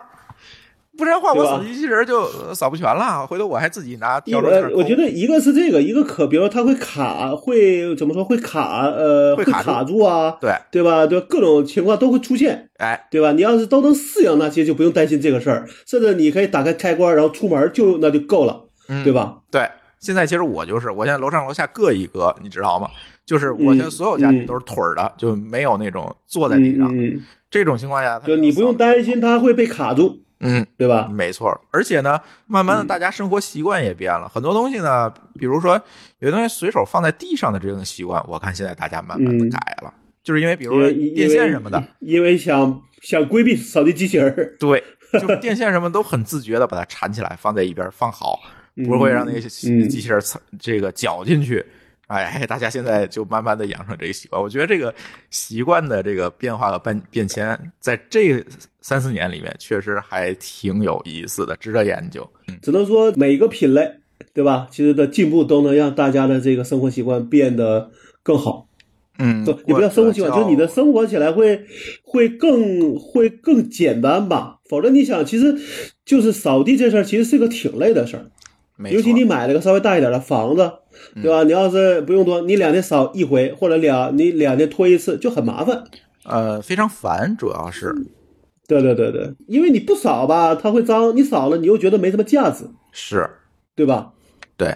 不然的话，我扫地机器人就呃扫不全了，回头我还自己拿
一
笤帚
我觉得一个是这个，一个可，比如说它会卡，会怎么说？会卡，呃，会
会卡住
啊，
对，
对吧？对，各种情况都会出现，
哎，
对吧？你要是都能适应，那些就不用担心这个事儿，甚至你可以打开开关，然后出门就那就够了，
嗯
对吧？
对。现在其实我就是，我现在楼上楼下各一个，你知道吗？就是我现在所有家具
嗯
都是腿儿的，就没有那种坐在地上。
嗯嗯，
这种情况下，
就你不用担心它会被卡住，
嗯，
对吧？
没错，而且呢，慢慢的大家生活习惯也变了，很多东西呢，比如说有些东西随手放在地上的这种习惯，我看现在大家慢慢的
嗯。
改了，就是因为比如说电线什么的，
因为想想规避扫地机器人，
对，就是电线什么都很自觉的把它缠起来，放在一边放好，不会让那个
嗯
机器人蹭这个搅进去。哎，大家现在就慢慢的养成这个习惯。我觉得这个习惯的这个变化和变变迁，在这三四年里面，确实还挺有意思的，值得研究。
只能说每个品类，对吧？其实的进步都能让大家的这个生活习惯变得更好。
嗯，
不，也不叫生活习惯，就是你的生活起来会会更会更简单吧。否则你想，其实就是扫地这事儿，其实是个挺累的事儿。尤其你买了个稍微大一点的房子，对吧？你要是不用多，你两天扫一回，或者两你两天拖一次，就很麻烦。
呃非常烦，主要是
对对对对，因为你不扫吧，它会脏；你扫了，你又觉得没什么价值，
是
对吧？
对。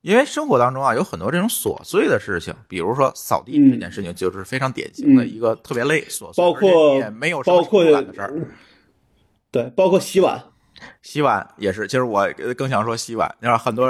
因为生活当中啊，有很多这种琐碎的事情，比如说扫地这件事情，就是非常典型的一个特别累、琐碎，
包括
也没有什么
包括
的事儿。
对，包括洗碗，
洗碗也是，其实我呃更想说洗碗。然后很多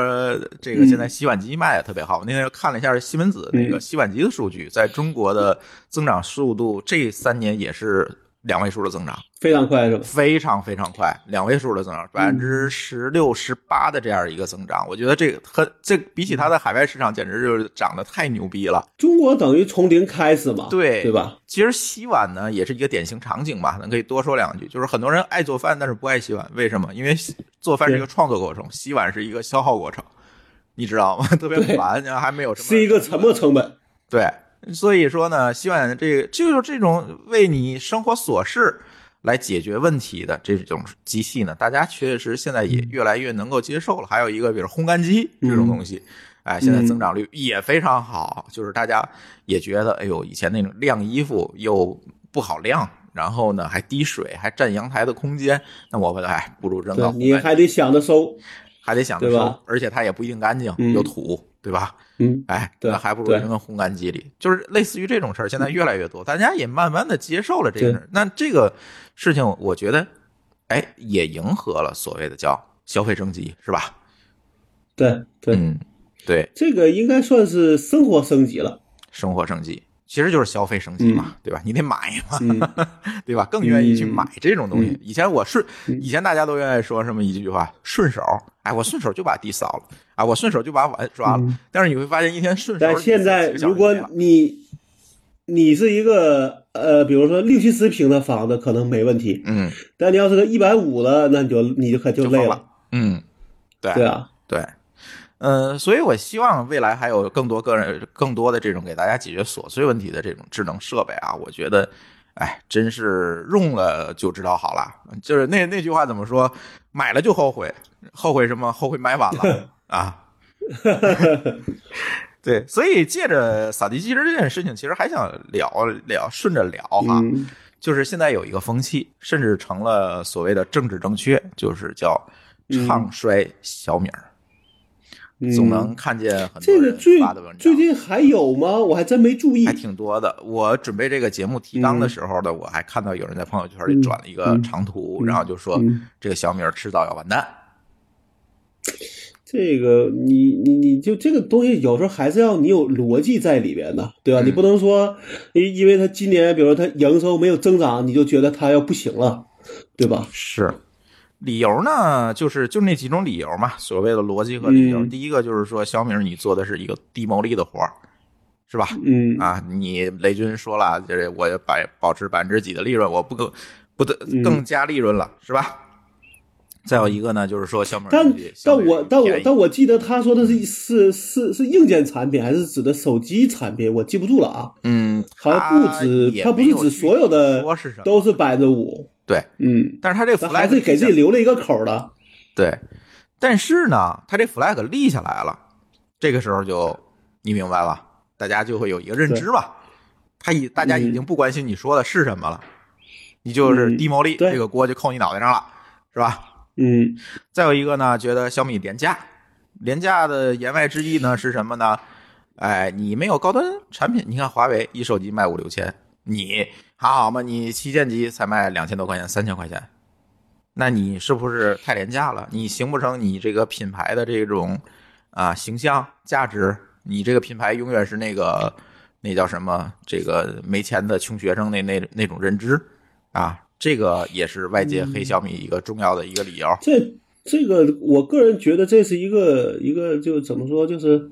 这个现在洗碗机卖的特别好，我那天看了一下西门子那个洗碗机的数据，在中国的增长速度这三年也是两位数的增长，
非常快，是吧？
非常非常快，两位数的增长，百分之十六、十八的这样一个增长。我觉得这个和这比起它的海外市场，简直就是涨得太牛逼了。
中国等于从零开始嘛，
对
对吧？
其实洗碗呢也是一个典型场景吧，咱可以多说两句。就是很多人爱做饭，但是不爱洗碗，为什么？因为做饭是一个创作过程，洗碗是一个消耗过程，你知道吗？特别
对
烦，然后还没有什么
是一个沉没成本。
对，所以说呢，希望这个就是这种为你生活琐事来解决问题的这种机器呢，大家确实现在也越来越能够接受了。还有一个，比如烘干机这种东西，哎，现在增长率也非常好，就是大家也觉得，哎呦，以前那种晾衣服又不好晾。然后呢，还滴水，还占阳台的空间，那我们哎，不如扔到
你还得想着收，
还得想着收，而且它也不一定干净，
嗯
有土，对吧？
嗯，
哎，
对
那还不如
对。
扔到烘干机里，就是类似于这种事儿，现在越来越多，大家也慢慢的接受了这个事儿。那这个事情，我觉得，哎，也迎合了所谓的叫消费升级，是吧？
对对，
嗯，对，
这个应该算是生活升级了。
生活升级其实就是消费升级嘛，对吧？你得买嘛，
嗯
对吧？更愿意去买这种东西。
嗯
以前我顺，以前大家都愿意说什么一句话，顺手，哎，我顺手就把地扫了，啊，我顺手就把碗刷了。
嗯
但是你会发现，一天顺手，
但现在如果你你是一个呃，比如说六七十平的房子，可能没问题。
嗯，
但你要是个一百五的，那你就你就可就累
了。嗯，对
对啊，
对，嗯、所以我希望未来还有更多个人、更多的这种给大家解决琐碎问题的这种智能设备啊，我觉得，哎，真是用了就知道好了。就是那那句话怎么说？买了就后悔，后悔什么？后悔买晚了 啊。对，所以借着扫地机器人这件事情，其实还想聊聊，顺着聊哈。
嗯
就是现在有一个风气，甚至成了所谓的政治正确，就是叫唱衰小米儿。
嗯
总能看见很多人
这个最
发的文章，
最近还有吗？我还真没注意
还。挺多的。我准备这个节目提纲的时候呢，我还看到有人在朋友圈里
嗯
转了一个
嗯
长图，
嗯
然后就说
嗯
这个小米迟早要完蛋。
这个你你你就这个东西，有时候还是要你有逻辑在里边的，对吧？
嗯
你不能说因因为他今年，比如说他营收没有增长，你就觉得他要不行了，对吧？
是，理由呢，就是就那几种理由嘛，所谓的逻辑和理由。
嗯
第一个就是说，小米你做的是一个低毛利的活儿，是吧？
嗯
啊，你雷军说了，这我百保持百分之几的利润，我不更不得
嗯
更加利润了，是吧？再有一个呢，就是说小米
但但我但我但我记得他说的是是是是硬件产品，还是指的手机产品？我记不住了啊。
嗯，
好像不止，
也
它不是指所有的都是百分之五。
对，
嗯，
但是他这
咱
flag
还是给自己留了一个口儿的。
对，但是呢，他这 flag 立下来了，这个时候就你明白了，大家就会有一个认知吧。他已大家已经不关心你说的是什么了，你就是低毛利，
嗯
这个锅就扣你脑袋上了，是吧？
嗯
再有一个呢，觉得小米廉价，廉价的言外之意呢是什么呢？哎，你没有高端产品，你看华为一手机卖五六千，你还还好吗？你旗舰机才卖两千多块钱、三千块钱，那你是不是太廉价了？你形不成你这个品牌的这种啊形象价值，你这个品牌永远是那个那叫什么？这个没钱的穷学生那那那种认知啊，这个也是外界黑小米一个重要的一个理由。
这这个，我个人觉得这是一个一个，就怎么说，就是。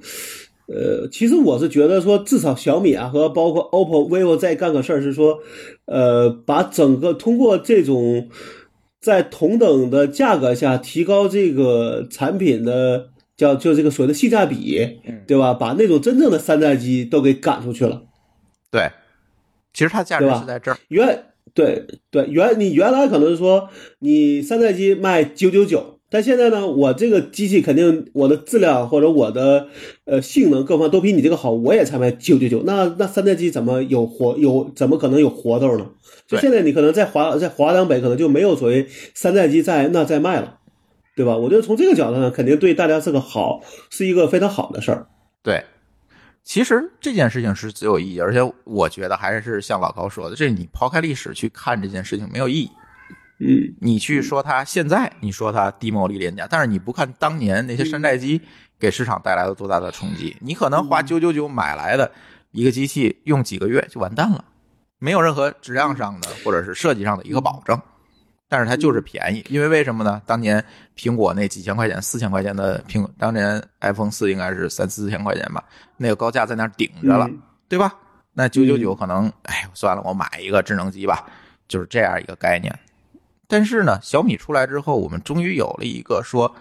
呃，其实我是觉得说，至少小米啊和包括 OPPO、vivo 再干个事儿是说，呃，把整个通过这种在同等的价格下提高这个产品的叫就这个所谓的性价比，对吧？把那种真正的山寨机都给赶出去了。
对，其实它价值是在这儿。
原对对原你原来可能是说你山寨机卖九九九，但现在呢，我这个机器肯定我的质量或者我的呃性能各方都比你这个好，我也才卖九九九。那那山寨机怎么有活有怎么可能有活头呢？就现在你可能在华在华强北可能就没有所谓山寨机在那在卖了，对吧？我觉得从这个角度上，肯定对大家是个好，是一个非常好的事儿。
对，其实这件事情是只有意义，而且我觉得还是像老高说的，这你抛开历史去看这件事情没有意义。
嗯
你去说它现在，你说它低毛利廉价，但是你不看当年那些山寨机给市场带来了多大的冲击，你可能花九九九买来的一个机器，用几个月就完蛋了，没有任何质量上的或者是设计上的一个保证。但是它就是便宜，因为为什么呢？当年苹果那几千块钱、四千块钱的苹，当年 iPhone 四应该是三四千块钱吧，那个高价在那儿顶着了，
嗯
对吧？那九九九可能，哎，算了，我买一个智能机吧，就是这样一个概念。但是呢，小米出来之后，我们终于有了一个说，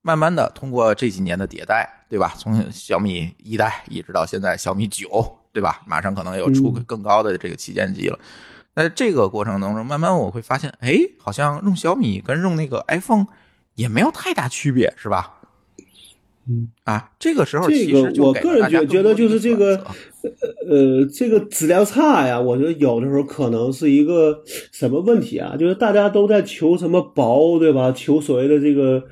慢慢的通过这几年的迭代，对吧？从小米一代一直到现在小米九，对吧？马上可能有出更高的这个旗舰机了。那这个过程当中，慢慢我会发现，哎，好像用小米跟用那个 iPhone 也没有太大区别，是吧？
嗯
啊，这个时候
这
其实就
个我个人觉觉得就是这个
选择
呃，这个质量差呀，我觉得有的时候可能是一个什么问题啊？就是大家都在求什么薄，对吧？求所谓的这个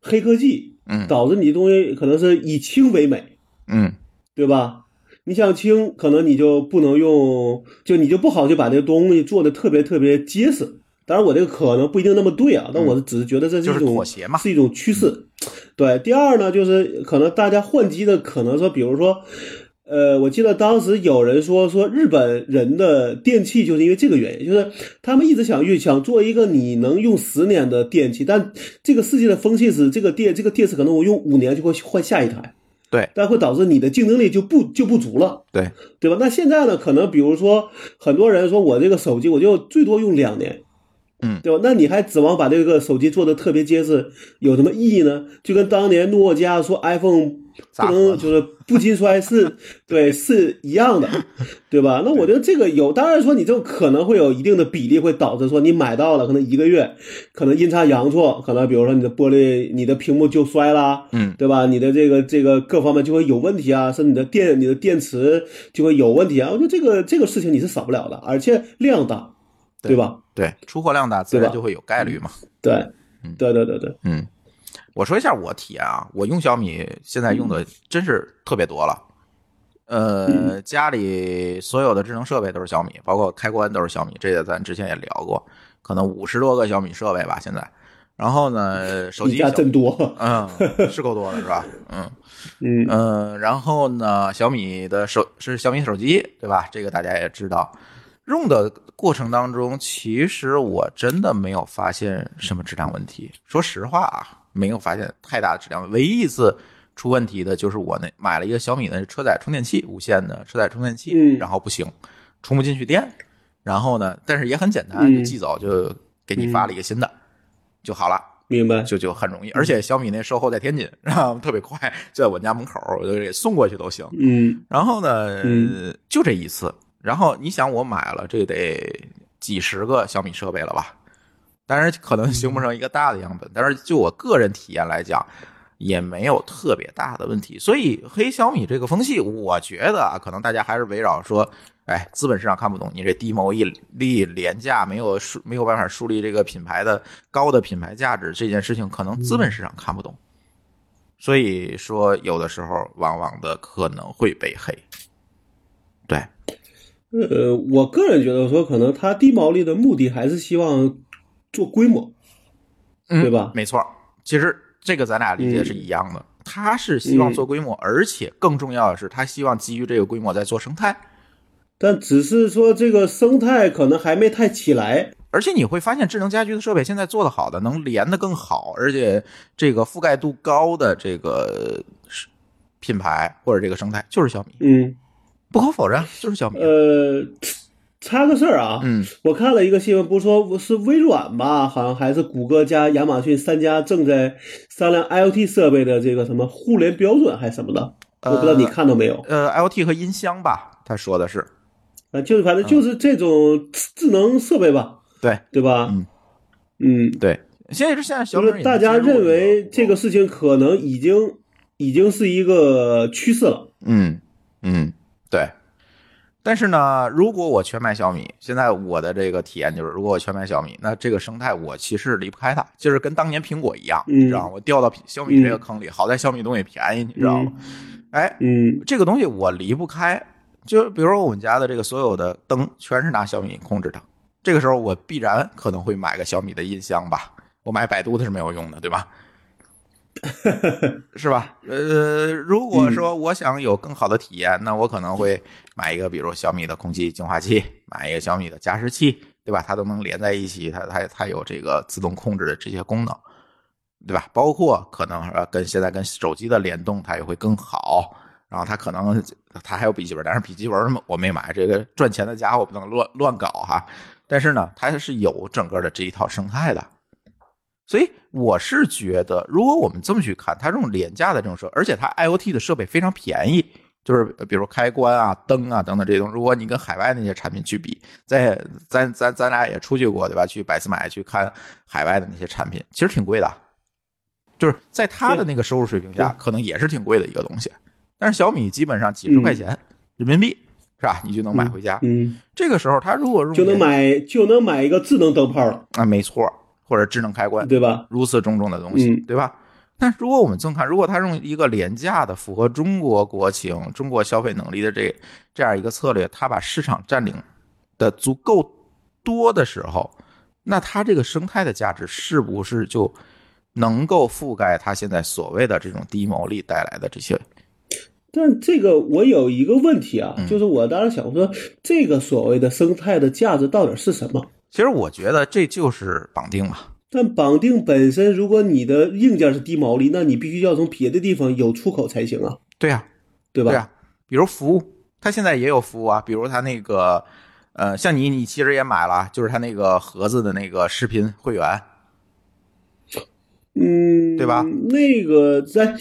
黑科技，
嗯
导致你的东西可能是以轻为美，
嗯
对吧？你想轻，可能你就不能用，就你就不好就把这个东西做的特别特别结实。当然，我这个可能不一定那么对啊，但我只是觉得这
是
一种
妥协嘛
是一种趋势。对，第二呢，就是可能大家换机的可能说，比如说，呃，我记得当时有人说说日本人的电器就是因为这个原因，就是他们一直想去想做一个你能用十年的电器，但这个世界的风气是这个电这个电池可能我用五年就会换下一台。
对，
但会导致你的竞争力就不就不足了。
对，
对吧？那现在呢？可能比如说，很多人说我这个手机我就最多用两年，
嗯
对吧？那你还指望把这个手机做的特别结实，有什么意义呢？就跟当年诺基亚说 iPhone 不能就是不经摔是，对，是一样的，对吧？那我觉得这个有，当然说你这可能会有一定的比例会导致说你买到了，可能一个月可能阴差阳错，可能比如说你的玻璃、你的屏幕就摔啦，
嗯
对吧？你的这个这个各方面就会有问题啊，甚至你的电你的电池就会有问题啊。我觉得这个这个事情你是少不了的，而且量大，对吧？
对，出货量大，自然就会有概率嘛。
对
嗯，
对对对对，
嗯，我说一下我体验啊，我用小米现在用的真是特别多了。呃，家里所有的智能设备都是小米，包括开关都是小米，这个咱之前也聊过，可能五十多个小米设备吧，现在。然后呢，手机小
真多，
嗯是够多的是吧？嗯
嗯
嗯，然后呢，小米的手是小米手机，对吧？这个大家也知道。用的过程当中，其实我真的没有发现什么质量问题。说实话啊，没有发现太大的质量问题。唯一一次出问题的就是我那买了一个小米的车载充电器，无线的车载充电器，
嗯
然后不行，充不进去电。然后呢，但是也很简单，
嗯
就寄走就给你发了一个新的、就好了。
明白。
就就很容易，而且小米那售后在天津，然后特别快，就在我家门口，我就给送过去都行。
嗯
然后呢，
嗯
就这一次。然后你想，我买了这得几十个小米设备了吧？当然可能形不成一个大的样本，但是就我个人体验来讲，也没有特别大的问题。所以黑小米这个风气，我觉得啊，可能大家还是围绕说，哎，资本市场看不懂你这低毛利率、廉价，没有树没有办法树立这个品牌的高的品牌价值这件事情，可能资本市场看不懂。所以说，有的时候往往的可能会被黑。对，
呃，我个人觉得说，可能它低毛利的目的还是希望做规模，
嗯
对吧
没错，其实这个咱俩理解是一样的。它是希望做规模，而且更重要的是，它希望基于这个规模在做生态。
但只是说这个生态可能还没太起来。
而且你会发现，智能家居的设备现在做的好的，能连的更好，而且这个覆盖度高的这个是品牌或者这个生态就是小米，
嗯，
不可否认就是小米。
呃，插个事儿啊，
嗯
我看了一个新闻，不是说是微软吧，好像还是谷歌加亚马逊三家正在商量 IoT 设备的这个什么互联标准还是什么的，我不知道你看到没有？
呃，IoT 和音箱吧，他说的是
啊，就是反正就是这种智能设备吧，
对
对吧？
嗯
嗯，
对。现在是现在小米
就是大家认为这个事情可能已经已经是一个趋势了。
嗯嗯对。但是呢，如果我全买小米，现在我的这个体验就是，如果我全买小米，那这个生态我其实离不开它，就是跟当年苹果一样，
嗯
你知道吗？我掉到小米这个坑里，好在小米东西便宜，你知道吗？哎，
嗯
这个东西我离不开，就比如说我们家的这个所有的灯全是拿小米控制的，这个时候我必然可能会买个小米的音箱吧，我买百度的是没有用的，对吧？是吧？呃，如果说我想有更好的体验，那我可能会买一个，比如小米的空气净化器，买一个小米的加湿器，对吧？它都能连在一起，它它它有这个自动控制的这些功能，对吧？包括可能呃跟现在跟手机的联动，它也会更好。然后它可能它还有笔记本，但是笔记本我没买，这个赚钱的家伙不能乱乱搞哈。但是呢，它是有整个的这一套生态的。所以我是觉得，如果我们这么去看，它这种廉价的这种设，而且它 IOT 的设备非常便宜，就是比如开关啊、灯啊等等这些东西，如果你跟海外那些产品去比，在咱咱咱俩也出去过对吧？去百思买去看海外的那些产品，其实挺贵的。就是在他的那个收入水平下，可能也是挺贵的一个东西。但是小米基本上几十块钱人民币是吧，你就能买回家。
嗯，
这个时候他如果
就能买就能买一个智能灯泡了
啊，没错，或者智能开关，
对吧？
如此种种的东西，对吧？但如果我们这么看，如果他用一个廉价的、符合中国国情、中国消费能力的这这样一个策略，他把市场占领的足够多的时候，那它这个生态的价值是不是就能够覆盖它现在所谓的这种低毛利带来的这些？
但这个我有一个问题啊，就是我当时想说，这个所谓的生态的价值到底是什么？
其实我觉得这就是绑定嘛。
但绑定本身，如果你的硬件是低毛利，那你必须要从别的地方有出口才行啊。
对呀，
对吧？
对呀，比如服务，它现在也有服务啊。比如它那个，呃，像你，你其实也买了，就是它那个盒子的那个视频会员，
嗯，
对吧？
那个在，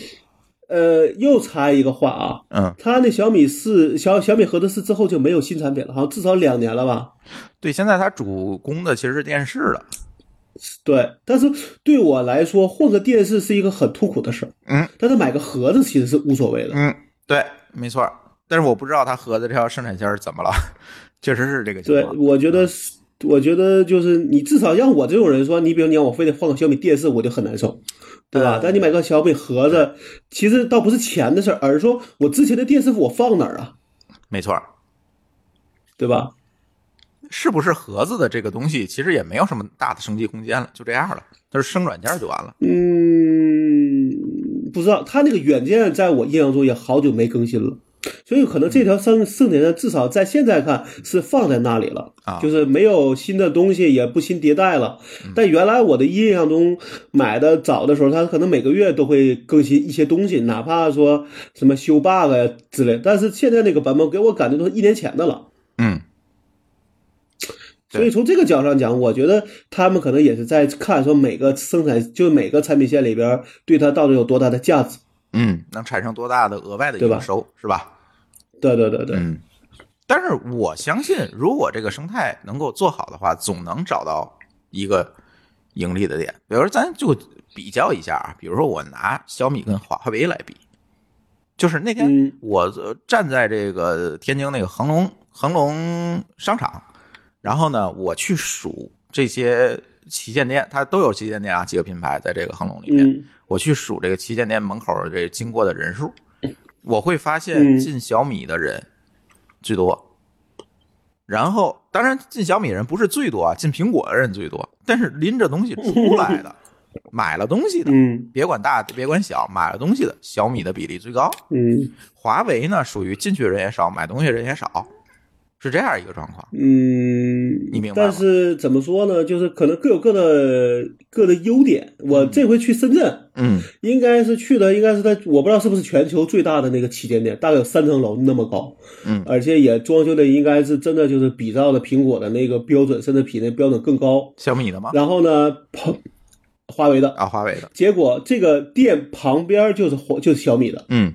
呃，又插一个话啊，
嗯，
他那小米四小小米盒子四之后就没有新产品了，好像至少两年了吧？
对，现在它主攻的其实是电视了。
对，但是对我来说，换个电视是一个很痛苦的事儿。
嗯，
但是买个盒子其实是无所谓的。
嗯，对，没错。但是我不知道它盒子这条生产线是怎么了，确实是这个情
况。对，我觉得，我觉得就是你至少像我这种人说，你比如你让我非得换个小米电视，我就很难受，对吧？但你买个小米盒子，其实倒不是钱的事儿，而是说我之前的电视我放哪儿啊？
没错，
对吧？
是不是盒子的这个东西，其实也没有什么大的升级空间了，就这样了，它是升软件就完了。
嗯，不知道，它那个软件在我印象中也好久没更新了，所以可能这条生生产线至少在现在看是放在那里了，
啊，
就是没有新的东西，也不新迭代了。但原来我的印象中买的早的时候，它可能每个月都会更新一些东西，哪怕说什么修 bug 呀之类。但是现在那个版本给我感觉都是一年前的了。
嗯。
所以从这个角度上讲，我觉得他们可能也是在看说每个生产，就每个产品线里边对它到底有多大的价值，
嗯，能产生多大的额外的营收，是吧？
对对对对。
嗯，但是我相信，如果这个生态能够做好的话，总能找到一个盈利的点。比如说，咱就比较一下啊，比如说我拿小米跟华为来比，就是那天我站在这个天津那个恒隆恒隆商场。然后呢，我去数这些旗舰店，它都有旗舰店啊，几个品牌在这个恒隆里面。我去数这个旗舰店门口这经过的人数，我会发现进小米的人最多。然后，当然进小米人不是最多啊，进苹果的人最多。但是拎着东西出来的，买了东西的，别管大别管小，买了东西的小米的比例最高。
嗯，
华为呢，属于进去人也少，买东西人也少。是这样一个状况，
嗯，
你明白
但是怎么说呢？就是可能各有各的各的优点。我这回去深圳，
嗯，
应该是去的，应该是在我不知道是不是全球最大的那个旗舰店，大概有三层楼那么高，
嗯，
而且也装修的应该是真的就是比照的苹果的那个标准，甚至比那标准更高。
小米的吗？
然后呢，旁华为的
啊，华为的。
结果这个店旁边就是华就是小米的，
嗯。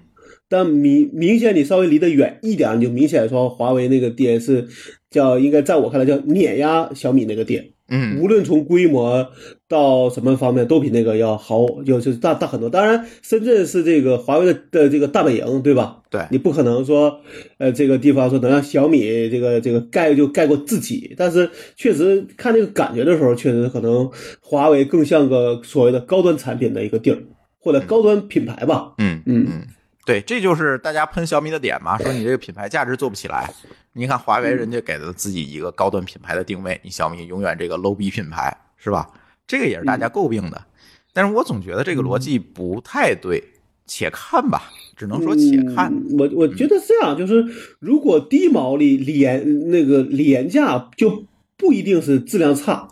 但明明显你稍微离得远一点，你就明显说华为那个店是叫应该在我看来叫碾压小米那个店，
嗯，
无论从规模到什么方面都比那个要好，就是大大很多。当然，深圳是这个华为的的这个大本营，对吧？
对，
你不可能说呃这个地方说能让小米这个这个盖就盖过自己，但是确实看那个感觉的时候，确实可能华为更像个所谓的高端产品的一个地儿，或者高端品牌吧。
嗯嗯嗯。对，这就是大家喷小米的点嘛，说你这个品牌价值做不起来。你看华为，人家给了自己一个高端品牌的定位，你小米永远这个 low 逼品牌，是吧？这个也是大家诟病的。但是我总觉得这个逻辑不太对，且看吧，只能说且看。
我我觉得是这样，就是如果低毛利廉那个廉价，就不一定是质量差。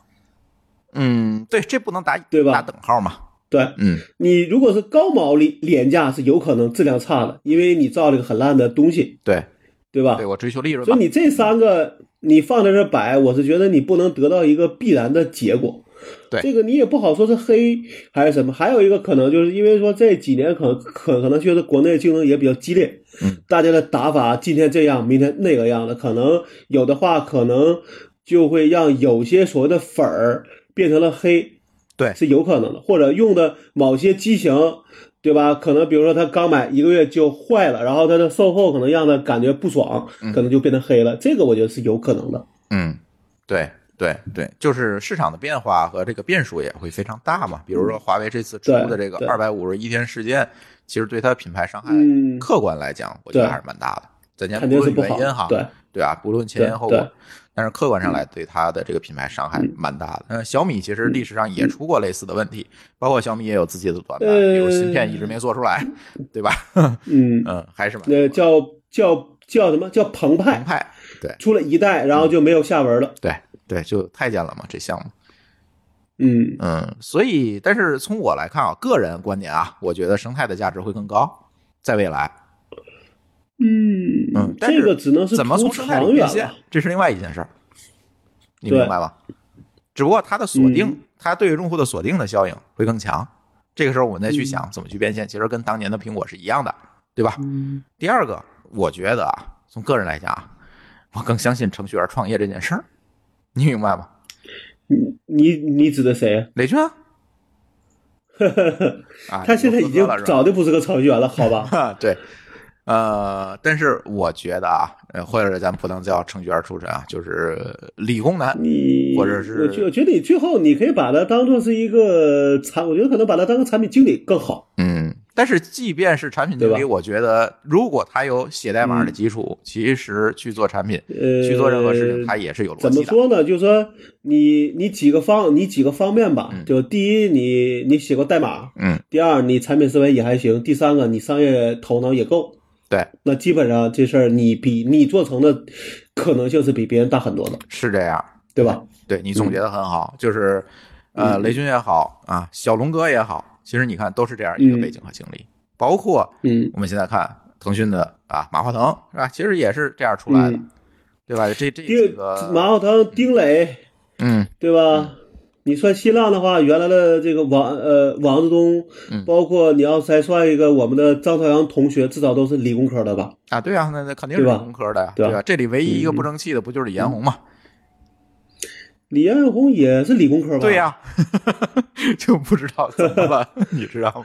嗯，对，这不能打
对吧？
打等号嘛。
对，
嗯，
你如果是高毛利廉价，是有可能质量差的，因为你造了一个很烂的东西，
对，
对吧？
对我追求利润。
所以你这三个你放在这摆，我是觉得你不能得到一个必然的结果。
对，
这个你也不好说是黑还是什么。还有一个可能就是因为说这几年可能可可能确实国内竞争也比较激烈，
嗯，
大家的打法今天这样，明天那个样的，可能有的话可能就会让有些所谓的粉儿变成了黑。
对。
是有可能的，或者用的某些机型，对吧？可能比如说他刚买一个月就坏了，然后他的售后可能让他感觉不爽，可能就变得黑了，这个我觉得是有可能的。
嗯，对对对，就是市场的变化和这个变数也会非常大嘛。比如说华为这次出的这个
对。
二百五十一天事件，其实对它品牌伤害，
嗯。
客观来讲，我觉得还是蛮大的。咱先
肯
不论原因哈，
对。
对啊，不论前因后果但是客观上来对它的这个品牌伤害蛮大的。嗯，小米其实历史上也出过类似的问题，包括小米也有自己的短板，
呃
比如芯片一直没做出来，对吧？
嗯，
嗯，还是蛮
那叫叫叫什么叫澎湃
澎？湃，对
出了一代，然后就没有下文了。
对对，就太监了嘛，这项目。
嗯
嗯，所以，但是从我来看啊，个人观点啊，我觉得生态的价值会更高，在未来。
嗯
嗯，但是
这个只能是
怎么从生态
长远
里变现。，这是另外一件事儿，你明白吗？只不过它的锁定，
嗯
它对于用户的锁定的效应会更强。这个时候我们再去
嗯
想怎么去变现，其实跟当年的苹果是一样的，对吧？
嗯
第二个，我觉得啊，从个人来讲啊，我更相信程序员创业这件事儿，你明白吗？
你你你指的谁啊？
雷军
他现在已经早就不是个程序员了，好吧？
啊，对，呃，但是我觉得啊，呃，或者咱不能叫程序员出身啊，就是理工男，
你
或者是
我觉我觉得你最后你可以把它当做是一个产，我觉得可能把它当个产品经理更好。
嗯，但是即便是产品经理，我觉得如果他有写代码的基础，其实去做产品，
呃，
去做任何事情，他也是有逻
怎么。说呢？就是说你你几个方你几个方面吧，
嗯
就第一你你写过代码，
嗯，
第二你产品思维也还行，第三个你商业头脑也够。
对，
那基本上这事儿你比你做成的可能性是比别人大很多的，
是这样。
对吧？
对你总结的很好，就是呃，
嗯
雷军也好啊，小龙哥也好，其实你看都是这样一个
嗯
背景和经历，包括
嗯
我们现在看腾讯的啊马化腾是吧？其实也是这样出来的，
嗯
对吧？这这个
马化腾、丁磊，
嗯
对吧？你算新浪的话，原来的这个王呃王志东，
嗯
包括你要再算一个我们的张朝阳同学，至少都是理工科的吧？
啊，对啊，那那肯定是理工科的呀，
对吧？
这里唯一一个不争气的不就是李彦宏吗？
李彦宏也是理工科吧？
对呀、就不知道怎么了，你知道吗？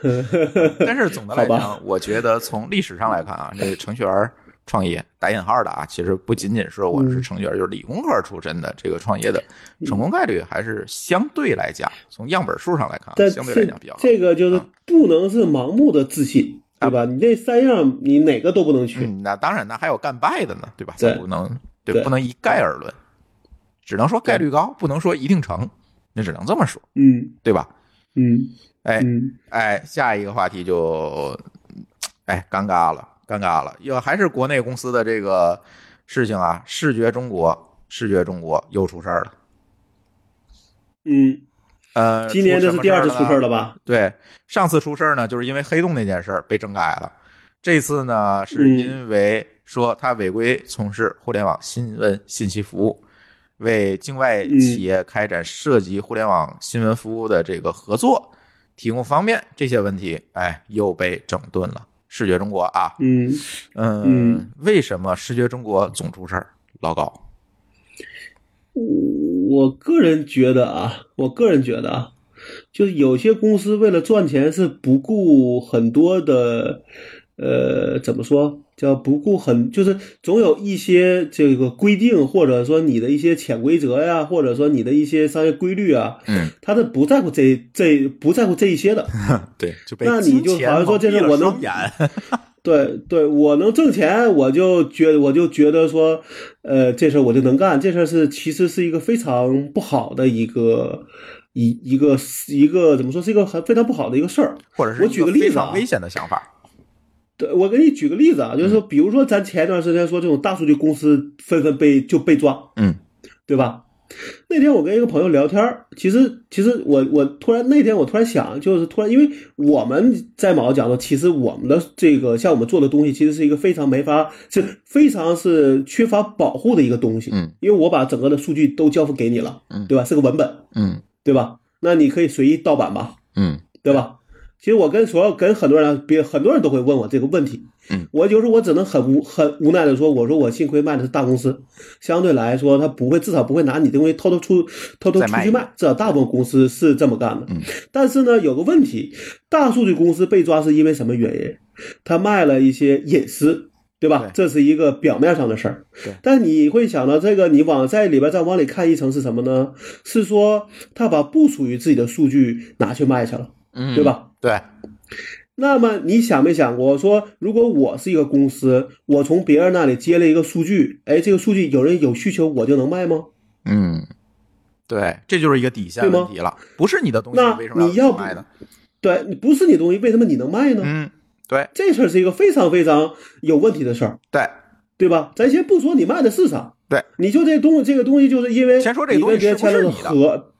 但是总的来讲，我觉得从历史上来看啊，这个程序员创业打引号的啊，其实不仅仅是我是程序员，就是理工科出身的这个创业的成功概率还是相对来讲，从样本数上来看相对来讲比较高。
这个就是不能是盲目的自信，对吧？你这三样你哪个都不能去。
嗯，那当然，那还有干败的呢，对吧？
对
不能对，
对
不能一概而论，只能说概率高，不能说一定成，那只能这么说，
嗯
对吧？
嗯
哎，
嗯
哎，下一个话题就，哎，尴尬了，尴尬了，又还是国内公司的这个事情啊，视觉中国，视觉中国又出事儿了。
嗯，
呃，
今年这是第二次出事儿
了
吧？
对，上次出事儿呢，就是因为黑洞那件事儿被整改了。这次呢，是
嗯
因为说他违规从事互联网新闻信息服务，为境外企业开展涉及互联网新闻服务的这个合作提供方便，这些问题，哎，又被整顿了。视觉中国啊，
嗯。
嗯
嗯，
为什么视觉中国总出事儿？老高，
我个人觉得啊，我个人觉得啊，就是有些公司为了赚钱是不顾很多的，呃，怎么说叫不顾很，就是总有一些这个规定，或者说你的一些潜规则呀，或者说你的一些商业规律啊，
嗯，
他是不在乎这这不在乎这一些的。
对，就被
那你就好像说这是我能，对对，我能挣钱，我就觉我就觉得说，呃，这事儿我就能干。这事儿是其实是一个非常不好的一个一一个一个怎么说是一个很非常不好的一个事儿。
或者是
我举个例子啊
危险的想法。
对，我给你举个例子啊，就是说，比如说咱前一段时间说这种大数据公司纷纷被就被抓，
嗯
对吧？那天我跟一个朋友聊天，其实其实我我突然那天我突然想，就是突然因为我们在某个角度，其实我们的这个像我们做的东西，其实是一个非常没法是非常是缺乏保护的一个东西，
嗯，
因为我把整个的数据都交付给你了，
嗯
对吧？是个文本，
嗯
对吧？那你可以随意盗版吧，
嗯
对吧？其实我跟所有跟很多人，别很多人都会问我这个问题，
嗯，
我就是我只能很无很无奈的说，我说我幸亏卖的是大公司，相对来说他不会至少不会拿你的东西偷偷出偷偷出去卖，至少大部分公司是这么干的。
嗯，
但是呢，有个问题，大数据公司被抓是因为什么原因？他卖了一些隐私。对吧？这是一个表面上的事儿
对，
但你会想到这个，你往在里边再往里看一层是什么呢？是说他把不属于自己的数据拿去卖去了，
嗯，
对？吧？
对，
那么你想没想过说，如果我是一个公司，我从别人那里接了一个数据，哎，这个数据有人有需求，我就能卖吗？
嗯，对，这就是一个底线
对吗
问题了，不是你的东西
那
为什么
你要不
卖的？
对你不是你东西，为什么你能卖呢？
嗯，对
这事儿是一个非常非常有问题的事儿，
对，
对吧？咱先不说你卖的是啥，
对，
你就这东西，这个东西就是因为
先说这个
你跟别人
东西是
签了个
不是你
合，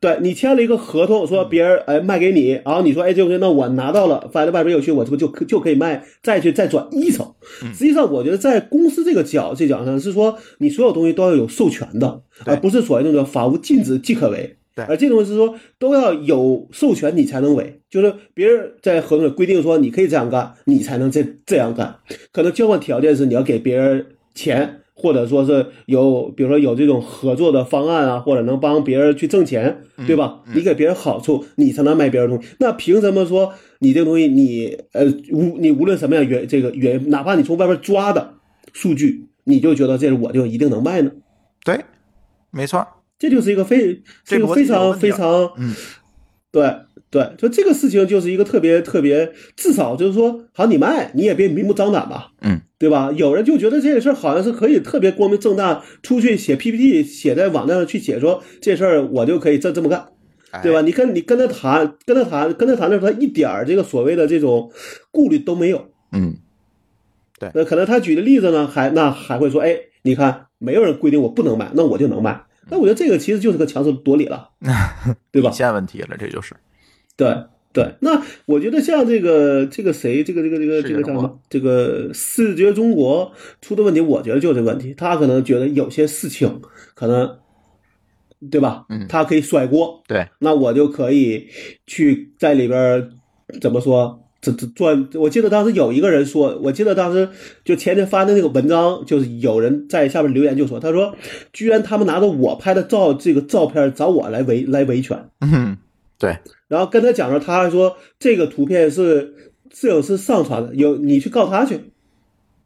对你签了一个合同，说别人哎卖给你，然后你说哎这东西那我拿到了，反正外边有需求，我这不就可就可以卖，再去再转一层。
嗯
实际上，我觉得在公司这个角这角上是说，你所有东西都要有授权的，而不是所谓那个法无禁止即可为。
对
而这东西是说都要有授权你才能为，就是别人在合同里规定说你可以这样干，你才能这这样干。可能交换条件是你要给别人钱，或者说是有，比如说有这种合作的方案啊，或者能帮别人去挣钱，对吧？你给别人好处，你才能卖别人东西。那凭什么说你这个东西你呃无你无论什么样原这个原，哪怕你从外边抓的数据，你就觉得这是我就一定能卖呢？
对，没错，
这就是一个非
这
个非常非常
嗯，
对对，就这个事情就是一个特别特别，至少就是说，好你卖你也别明目张胆吧，
嗯，
对吧？有人就觉得这个事儿好像是可以特别光明正大出去写 PPT，写在网站上去写说这事儿我就可以这这么干，
哎
对吧？？你跟你跟他谈，跟他谈，跟他谈的时候，他一点儿这个所谓的这种顾虑都没有。
嗯，对
那可能他举的例子呢，还那还会说，哎，你看没有人规定我不能卖，那我就能卖。那我觉得这个其实就是个强词夺理了，对吧
底？线问题了，这就是。
对对，那我觉得像这个这个谁，这个这个这个这个叫什么？这个视觉中国出的问题，我觉得就是这问题。他可能觉得有些事情可能，对吧？
嗯
他可以甩锅，
对，
那我就可以去在里边儿怎么说？这这赚，我记得当时有一个人说，我记得当时就前天发的那个文章，就是有人在下面留言就说，他说，居然他们拿着我拍的照这个照片找我来维来维权，
嗯，对，
然后跟他讲说，他还说这个图片是摄影师上传的，有你去告他去，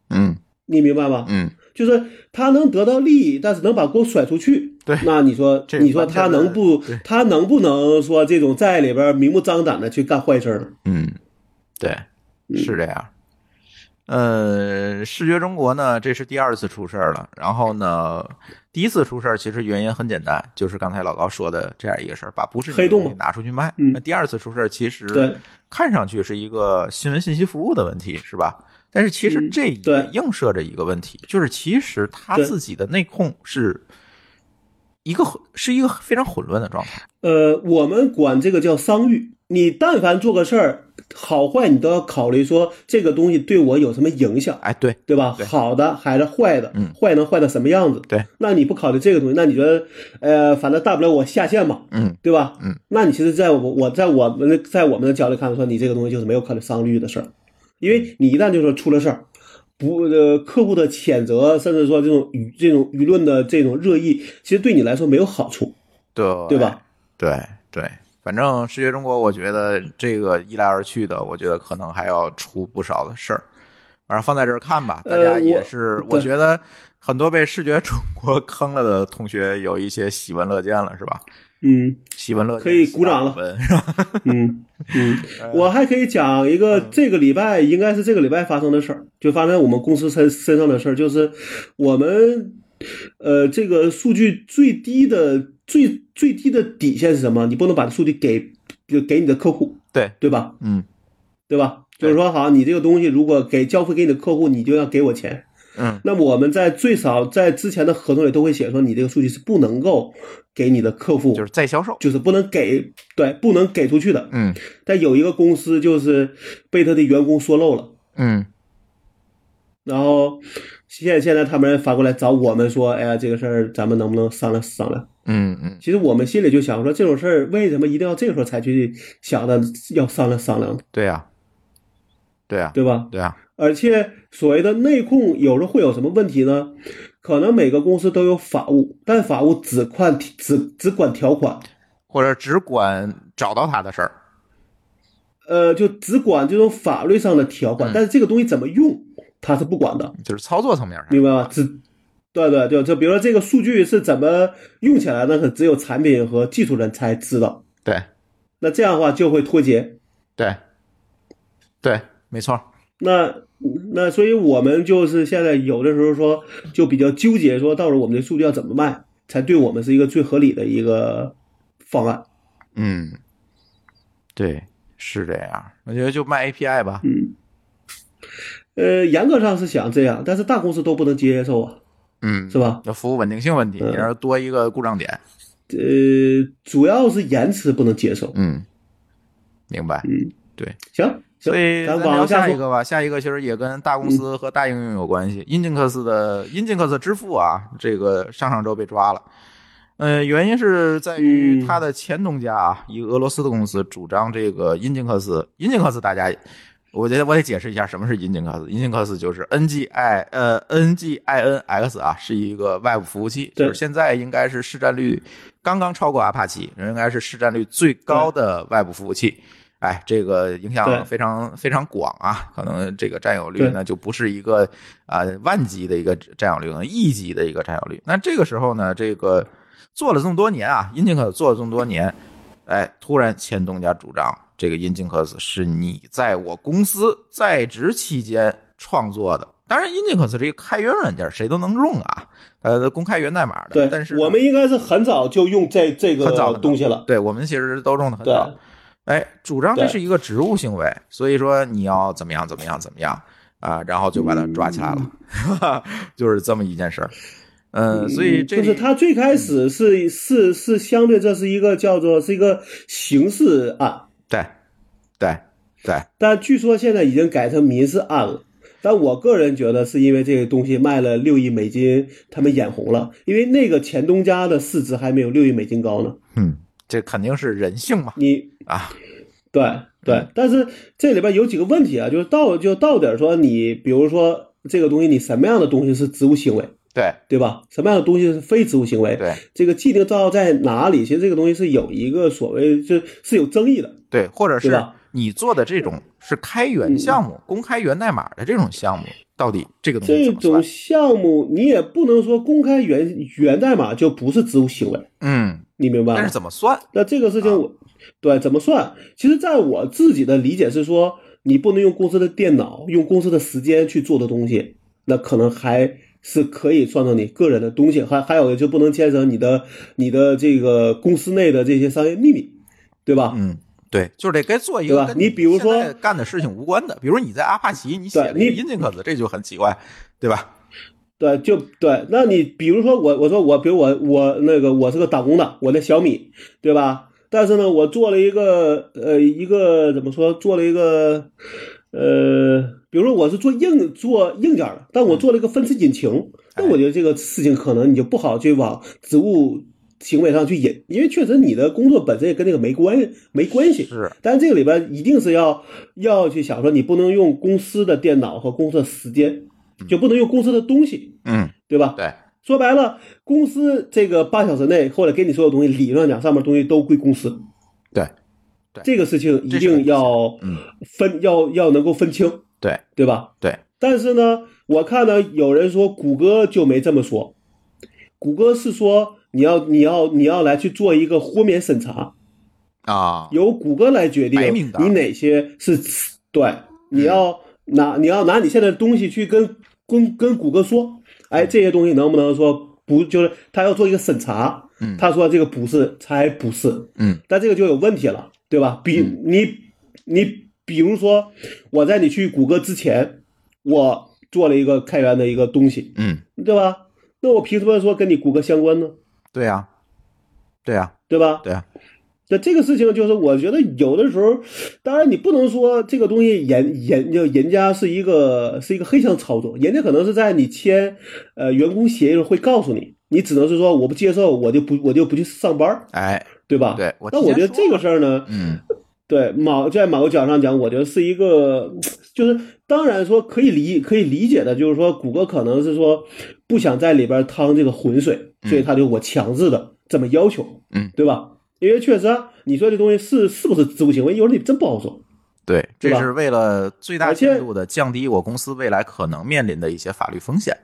嗯
你明白吗？
嗯，
就是他能得到利益，但是能把锅甩出去。
对
那你说，你说他能不，他能不能说这种在里边明目张胆的去干坏事呢？
嗯，对，是这样。呃，视觉中国呢，这是第二次出事儿了。然后呢，第一次出事儿其实原因很简单，就是刚才老高说的这样一个事儿，把不是
黑洞
拿出去卖。
嗯
那第二次出事儿其实
对
看上去是一个新闻信息服务的问题，是吧？但是其实
嗯
这
对
也映射着一个问题，就是其实他自己的内控是一个是一个非常混乱的状态。
呃，我们管这个叫商誉。你但凡做个事儿，好坏你都要考虑说这个东西对我有什么影响，
哎，对，
对吧？
对
好的还是坏的？
嗯
坏能坏到什么样子？
对，
那你不考虑这个东西，那你觉得，呃，反正大不了我下线嘛，
嗯
对吧？
嗯，
那你其实在我我在我们的在我们的角度看说，你这个东西就是没有考虑商誉的事儿，因为你一旦就说出了事儿，不呃客户的谴责，甚至说这种舆这种舆论的这种热议，其实对你来说没有好处，
对，
对吧？
对对，反正视觉中国，我觉得这个一来而去的，我觉得可能还要出不少的事儿。反正放在这儿看吧，大家也是，我
对
觉得很多被视觉中国 坑了的同学有一些喜闻乐见了，是吧？
嗯
喜闻乐见，
可以鼓掌了
是吧？
嗯 嗯，
呃
我还可以讲一个这个礼拜应该是这个礼拜发生的事儿，就发生在我们公司身身上的事儿，就是我们呃这个数据最低的最最低的底线是什么？你不能把数据给就给你的客户，
对，
对吧？
嗯
对吧？就是说，好，你这个东西如果给交付给你的客户，你就要给我钱。
嗯
那么我们在最少在之前的合同里都会写说，你这个数据是不能够给你的客户，
就是再销售，
就是不能给对，不能给出去的。
嗯
但有一个公司就是被他的员工说漏了，
嗯
然后现现在他们反过来找我们说，哎呀，这个事儿咱们能不能商量商量？
嗯嗯，
其实我们心里就想说，这种事儿为什么一定要这个时候才去想的要商量商量，
对呀、对呀、
对吧？
对呀、
而且所谓的内控有时候会有什么问题呢？可能每个公司都有法务，但法务只管只只管条款，
或者只管找到他的事儿。
呃，就只管这种法律上的条款，
嗯。
但是这个东西怎么用，他是不管的，
就是操作层面上，
明白吗？只对对对，就比如说这个数据是怎么用起来的，可只有产品和技术人才知道。
对
那这样的话就会脱节。
对对，没错。
那那所以我们就是现在有的时候说就比较纠结，说到时候我们的数据要怎么卖，才对我们是一个最合理的一个方案。
嗯，对，是这样。我觉得就卖 API 吧。
嗯，呃，严格上是想这样，但是大公司都不能接受啊，
嗯，
是吧？
要服务稳定性问题，
嗯
你要多一个故障点。
呃，主要是延迟不能接受。
嗯，明白。
嗯，
对，
行，
所以
咱
咱聊
往下
一个吧。下一个其实也跟大公司和大应用有关系。英进克斯的英进克斯支付啊，这个上上周被抓了。呃，原因是在于
嗯
他的前东家啊，一个俄罗斯的公司主张这个英进克斯。英进克斯大家，我觉得我得解释一下什么是英进克斯。英进克斯就是 N G I 呃 N G I N X 啊，是一个外部服务器，就是现在应该是市占率刚刚超过阿帕奇，应该是市占率最高的外部服务器。哎，这个影响非常非常广啊，可能这个占有率
对
呢就不是一个啊、万级的一个占有率，可能亿级的一个占有率。那这个时候呢，这个做了这么多年啊，英进克做了这么多年，哎，突然前东家主张这个英进克斯是你在我公司在职期间创作的。当然，英进克斯是一个开源软件，谁都能用啊，呃，公开源代码的。
对，
但是
我们应该是很早就用这这个
很早很早
东西了。
对我们其实都用的很早。哎，主张这是一个职务行为，所以说你要怎么样怎么样怎么样啊，然后就把他抓起来了，就是这么一件事儿。嗯，所以
就是他最开始是是是相对这是一个叫做是一个刑事案，
对对对，
但据说现在已经改成民事案了。但我个人觉得是因为这个东西卖了六亿美金，他们眼红了，因为那个前东家的市值还没有六亿美金高呢。
嗯，这肯定是人性嘛
你
啊，
对对，但是这里边有几个问题啊，就是到就到底说你，比如说这个东西，你什么样的东西是职务行为，
对
对吧？什么样的东西是非职务行为？
对
这个既定账号在哪里？其实这个东西是有一个所谓就是有争议的。
对，或者是你做的这种是开源项目、公开源代码的这种项目，到底这个东西
这种
怎么算？
项目你也不能说公开源源代码就不是职务行为，
嗯，
你明白吗？
但是怎么算？
那这个事情我，对怎么算？其实，在我自己的理解是说，你不能用公司的电脑、用公司的时间去做的东西，那可能还是可以算到你个人的东西。还还有的就不能牵扯你的你的这个公司内的这些商业秘密，对吧？
嗯，对，就是得该做一个跟
你比如说
干的事情无关的，比如你在阿帕奇你写了
对你
一个 Index，这就很奇怪，对吧？
对，就对。那你比如说我，我说我，比如我我那个我是个打工的，我的小米，对吧？但是呢，我做了一个呃一个怎么说？做了一个呃，比如说我是做硬做硬件的，但我做了一个分词引擎，那我觉得这个事情可能你就不好去往职务行为上去引，因为确实你的工作本身也跟这个没关没关系。
是，
但是这个里边一定是要要去想说，你不能用公司的电脑和公司的时间，就不能用公司的东西，
嗯，
对吧？
对，
说白了，公司这个八小时内或者给你所有东西，理论上讲上面东西都归公司。
对，对。
这个事情一定要
嗯，
分，要要能够分清，
对。
对吧？
对，
但是呢，我看到有人说谷歌就没这么说，谷歌是说你要你要你要来去做一个豁免审查，
啊，
由谷歌来决定你哪些是对，你要拿你要拿你现在的东西去跟跟跟谷歌说，哎，这些东西能不能说不？就是他要做一个审查，
嗯。
他说这个不是才不是，
嗯，
但这个就有问题了，对吧？比
嗯。
你你比如说我在你去谷歌之前，我做了一个开源的一个东西，
嗯，
对吧？那我凭什么说跟你谷歌相关呢？
对呀，对呀，
对吧？
对呀，
那这个事情就是，我觉得有的时候，当然你不能说这个东西人人就人家是一个是一个黑箱操作，人家可能是在你签呃员工协议的时候会告诉你，你只能是说我不接受，我就不我就不去上班，
哎，
对吧？
对我
那我觉得这个事儿呢，
嗯，
对，某在某个角度上讲，我觉得是一个，就是当然说可以理可以理解的，就是说谷歌可能是说不想在里边趟这个浑水，所以他就我强制的这么要求，
嗯，
对吧？因为确实啊，你说这东西是是不是支付行为，有时候你真不好说。
对，这是为了最大限度的降低我公司未来可能面临的一些法律风险，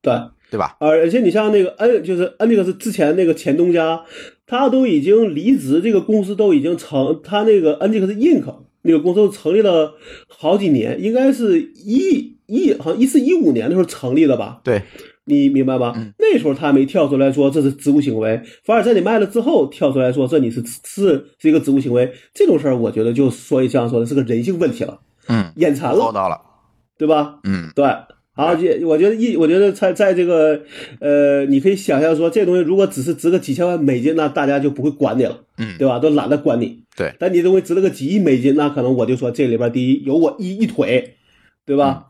对，
对吧？
而而且你像那个 N，就是 N 那个是之前那个前东家，他都已经离职，这个公司都已经成，他那个 N 这个是 Inc 那个公司成立了好几年，应该是一一好像一四一五年的时候成立的吧？
对，
你明白吧？
嗯
那时候他没跳出来说这是职务行为，反而在你卖了之后跳出来说这你是是是一个职务行为，这种事儿我觉得就说一像说的是个人性问题了，
嗯，
眼馋了，
厚道了，
对吧？
嗯，
对，好，这我觉得一，我觉得在在这个，呃，你可以想象说，这东西如果只是值个几千万美金，那大家就不会管你了，
嗯
对吧？都懒得管你。
对，
但你这东西值了个几亿美金，那可能我就说这里边第一有我一一腿，对吧？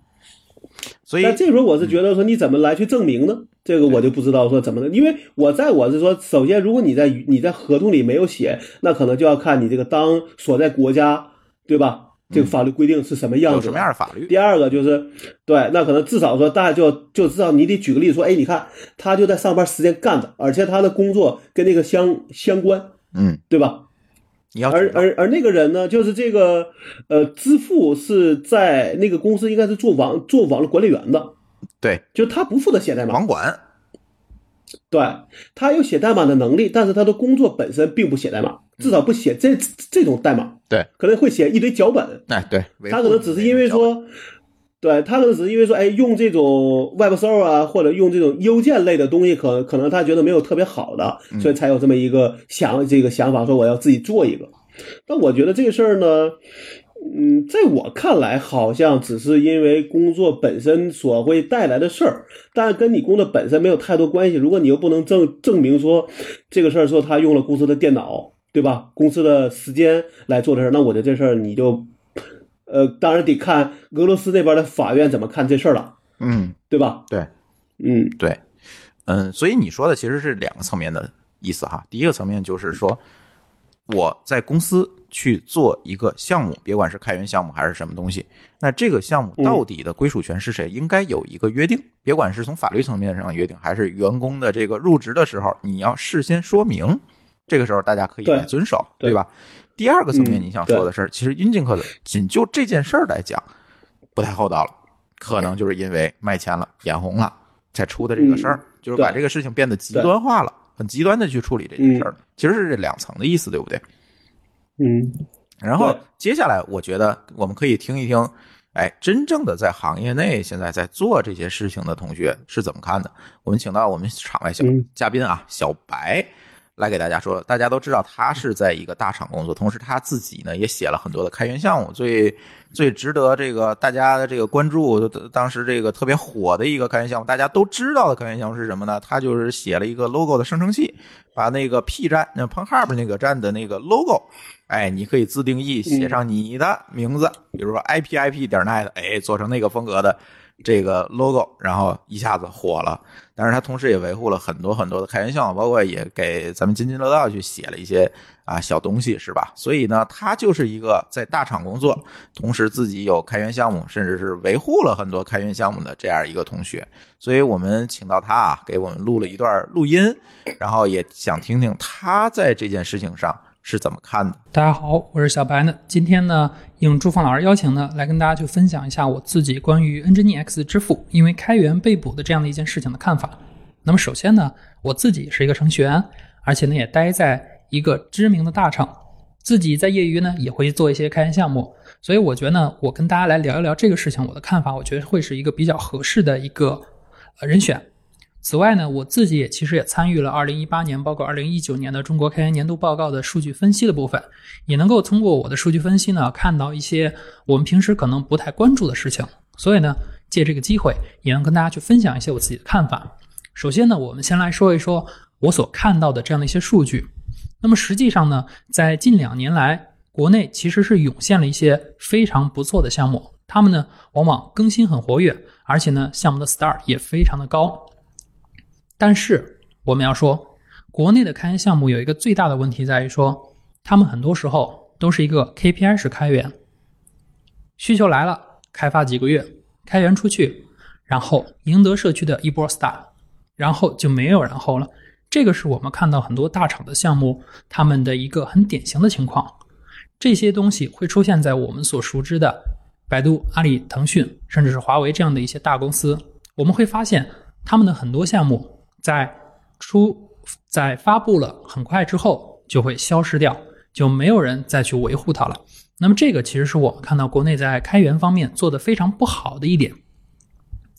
所以
但这时候我是觉得说，你怎么来去证明呢？这个我就不知道说怎么的，因为我在我是说，首先如果你在你在合同里没有写，那可能就要看你这个当所在国家，对吧？这个法律规定是什么样子
什么？样的法律？
第二个就是，对，那可能至少说，大家就就知道你得举个例子说，哎，你看他就在上班时间干的，而且他的工作跟那个相相关，
嗯，
对吧？
你要
而而而那个人呢，就是这个呃，支付是在那个公司应该是做网做网络管理员的，
对
就他不负责写代码，
网管，
对他有写代码的能力，但是他的工作本身并不写代码，至少不写这这种代码，
对，
可能会写一堆脚本，
哎，对，
他可能只是因为说，对他可能只是因为说，哎，用这种 Web Server 啊，或者用这种邮件类的东西，可可能他觉得没有特别好的，
嗯
所以才有这么一个想这个想法，说我要自己做一个。但我觉得这个事儿呢，嗯，在我看来，好像只是因为工作本身所会带来的事儿，但跟你工作本身没有太多关系。如果你又不能证证明说这个事儿说他用了公司的电脑，对吧？公司的时间来做的事儿，那我觉得这事儿你就，呃，当然得看俄罗斯那边的法院怎么看这事儿了，
嗯，
对吧？
对，
嗯
对，嗯，所以你说的其实是两个层面的意思哈。第一个层面就是说，我在公司去做一个项目，别管是开源项目还是什么东西，那这个项目到底的归属权是谁，应该有一个约定。别管是从法律层面上约定，还是员工的这个入职的时候，你要事先说明，这个时候大家可以来遵守，
对
对吧？第二个层面，
嗯
你想说的是，其实云金科的仅就这件事儿来讲，不太厚道了，可能就是因为卖钱了、眼红了才出的这个事儿，就是把这个事情变得极端化了，很极端的去处理这件事儿，
嗯。
其实是这两层的意思，对不对？
嗯。
然后接下来，我觉得我们可以听一听，哎，真正的在行业内现在在做这些事情的同学是怎么看的。我们请到我们场外小
嗯。
嘉宾啊，小白来给大家说。大家都知道他是在一个大厂工作，同时他自己呢也写了很多的开源项目。最最值得这个大家的这个关注，当时这个特别火的一个开源项目，大家都知道的开源项目是什么呢？他就是写了一个 logo 的生成器，把那个 P 站、那 PornHub 那个站的那个 logo。哎，你可以自定义写上你的名字，比如说 ipip 点 net，哎，做成那个风格的这个 logo，然后一下子火了。但是他同时也维护了很多很多的开源项目，包括也给咱们津津乐道去写了一些啊小东西，是吧？所以呢，他就是一个在大厂工作，同时自己有开源项目，甚至是维护了很多开源项目的这样一个同学。所以我们请到他啊，给我们录了一段录音，然后也想听听他在这件事情上是怎么看的。
大家好，我是小白呢。今天呢，应朱芳老师邀请呢，来跟大家去分享一下我自己关于 NGINX 支付因为开源被捕的这样的一件事情的看法。那么首先呢，我自己是一个程序员，而且呢也待在一个知名的大厂，自己在业余呢也会做一些开源项目，所以我觉得呢，我跟大家来聊一聊这个事情，我的看法，我觉得会是一个比较合适的一个人选。此外呢，我自己也其实也参与了2018年，包括2019年的中国开源年度报告的数据分析的部分，也能够通过我的数据分析呢，看到一些我们平时可能不太关注的事情。所以呢，借这个机会，也能跟大家去分享一些我自己的看法。首先呢，我们先来说一说我所看到的这样的一些数据。那么实际上呢，在近两年来，国内其实是涌现了一些非常不错的项目，他们呢往往更新很活跃，而且呢项目的 star 也非常的高。但是我们要说，国内的开源项目有一个最大的问题在于说，他们很多时候都是一个 KPI 式开源，需求来了，开发几个月，开源出去，然后赢得社区的一波 star，然后就没有然后了。这个是我们看到很多大厂的项目，他们的一个很典型的情况。这些东西会出现在我们所熟知的百度、阿里、腾讯，甚至是华为这样的一些大公司。我们会发现，他们的很多项目在出在发布了很快之后就会消失掉，就没有人再去维护它了。那么，这个其实是我们看到国内在开源方面做的非常不好的一点。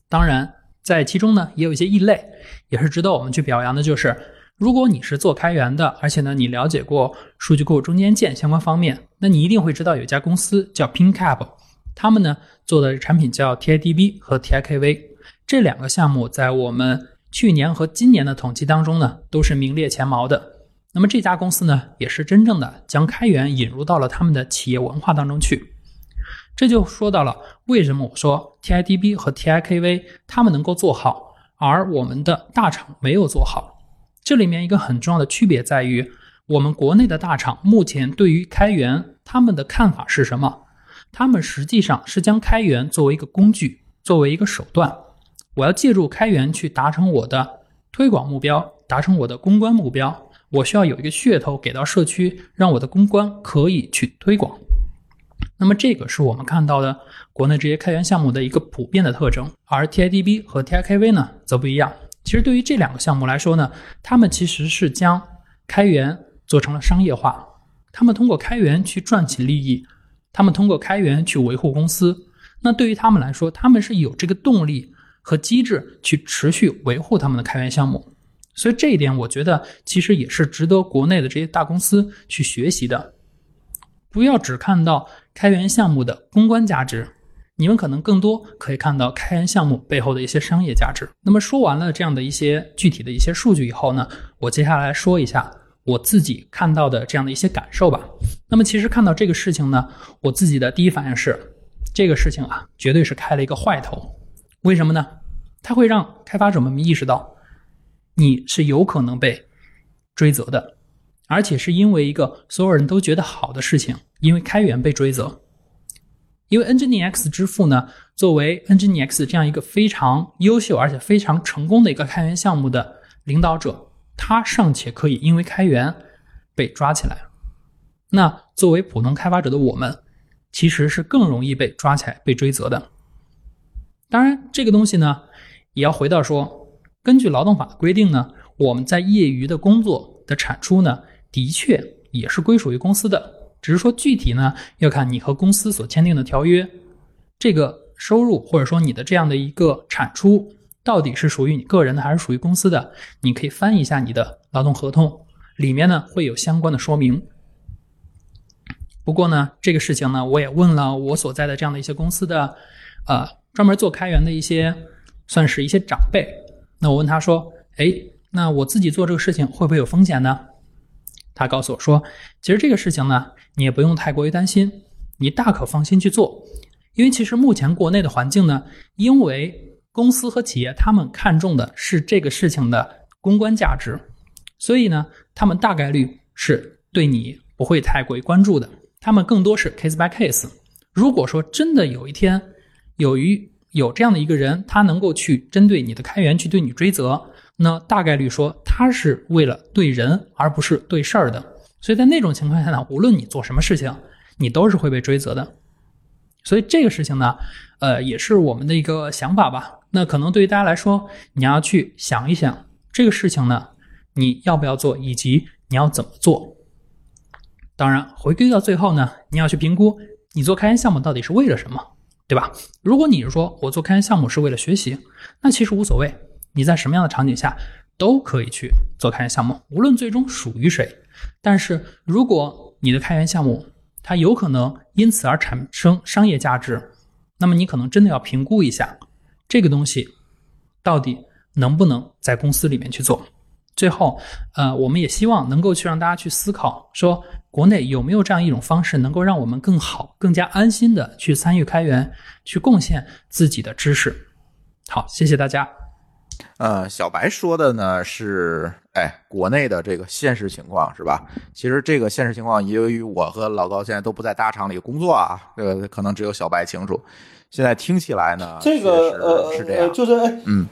当然。在其中呢，也有一些异类，也是值得我们去表扬的。就是如果你是做开源的，而且呢，你了解过数据库中间件相关方面，那你一定会知道有一家公司叫 PinCap，他们呢做的产品叫 TIDB 和 TIKV 这两个项目，在我们去年和今年的统计当中呢，都是名列前茅的。那么这家公司呢，也是真正的将开源引入到了他们的企业文化当中去。这就说到了为什么我说 TIDB 和 TIKV 他们能够做好，而我们的大厂没有做好。这里面一个很重要的区别在于，我们国内的大厂目前对于开源他们的看法是什么？他们实际上是将开源作为一个工具，作为一个手段。我要借助开源去达成我的推广目标，达成我的公关目标。我需要有一个噱头给到社区，让我的公关可以去推广。那么这个是我们看到的国内这些开源项目的一个普遍的特征，而 TIDB 和 TIKV 呢则不一样。其实对于这两个项目来说呢，他们其实是将开源做成了商业化，他们通过开源去赚取利益，他们通过开源去维护公司。那对于他们来说，他们是有这个动力和机制去持续维护他们的开源项目。所以这一点，我觉得其实也是值得国内的这些大公司去学习的。不要只看到开源项目的公关价值，你们可能更多可以看到开源项目背后的一些商业价值。那么说完了这样的一些具体的一些数据以后呢，我接下来说一下我自己看到的这样的一些感受吧。那么其实看到这个事情呢，我自己的第一反应是，这个事情啊，绝对是开了一个坏头。为什么呢？它会让开发者们意识到，你是有可能被追责的。而且是因为一个所有人都觉得好的事情，因为开源被追责，因为 NGINX 支付呢，作为 NGINX 这样一个非常优秀而且非常成功的一个开源项目的领导者，他尚且可以因为开源被抓起来，那作为普通开发者的我们，其实是更容易被抓起来被追责的。当然，这个东西呢，也要回到说，根据劳动法的规定呢，我们在业余的工作的产出呢。的确也是归属于公司的，只是说具体呢要看你和公司所签订的条约，这个收入或者说你的这样的一个产出到底是属于你个人的还是属于公司的，你可以翻一下你的劳动合同，里面呢会有相关的说明。不过呢，这个事情呢我也问了我所在的这样的一些公司的，呃，专门做开源的一些算是一些长辈，那我问他说，哎，那我自己做这个事情会不会有风险呢？他告诉我说：“其实这个事情呢，你也不用太过于担心，你大可放心去做。因为其实目前国内的环境呢，因为公司和企业他们看重的是这个事情的公关价值，所以呢，他们大概率是对你不会太过于关注的。他们更多是 case by case。如果说真的有一天，有一有这样的一个人，他能够去针对你的开源去对你追责。”那大概率说他是为了对人而不是对事儿的，所以在那种情况下呢，无论你做什么事情，你都是会被追责的。所以这个事情呢，呃，也是我们的一个想法吧。那可能对于大家来说，你要去想一想这个事情呢，你要不要做，以及你要怎么做。当然，回归到最后呢，你要去评估你做开源项目到底是为了什么，对吧？如果你是说我做开源项目是为了学习，那其实无所谓。你在什么样的场景下都可以去做开源项目，无论最终属于谁。但是如果你的开源项目它有可能因此而产生商业价值，那么你可能真的要评估一下这个东西到底能不能在公司里面去做。最后，呃，我们也希望能够去让大家去思考，说国内有没有这样一种方式，能够让我们更好、更加安心的去参与开源，去贡献自己的知识。好，谢谢大家。
呃，小白说的呢是，哎，国内的这个现实情况是吧？其实这个现实情况，由于我和老高现在都不在大厂里工作啊，这个可能只有小白清楚。现在听起来呢，
这个呃
是这样，
就是哎，
嗯，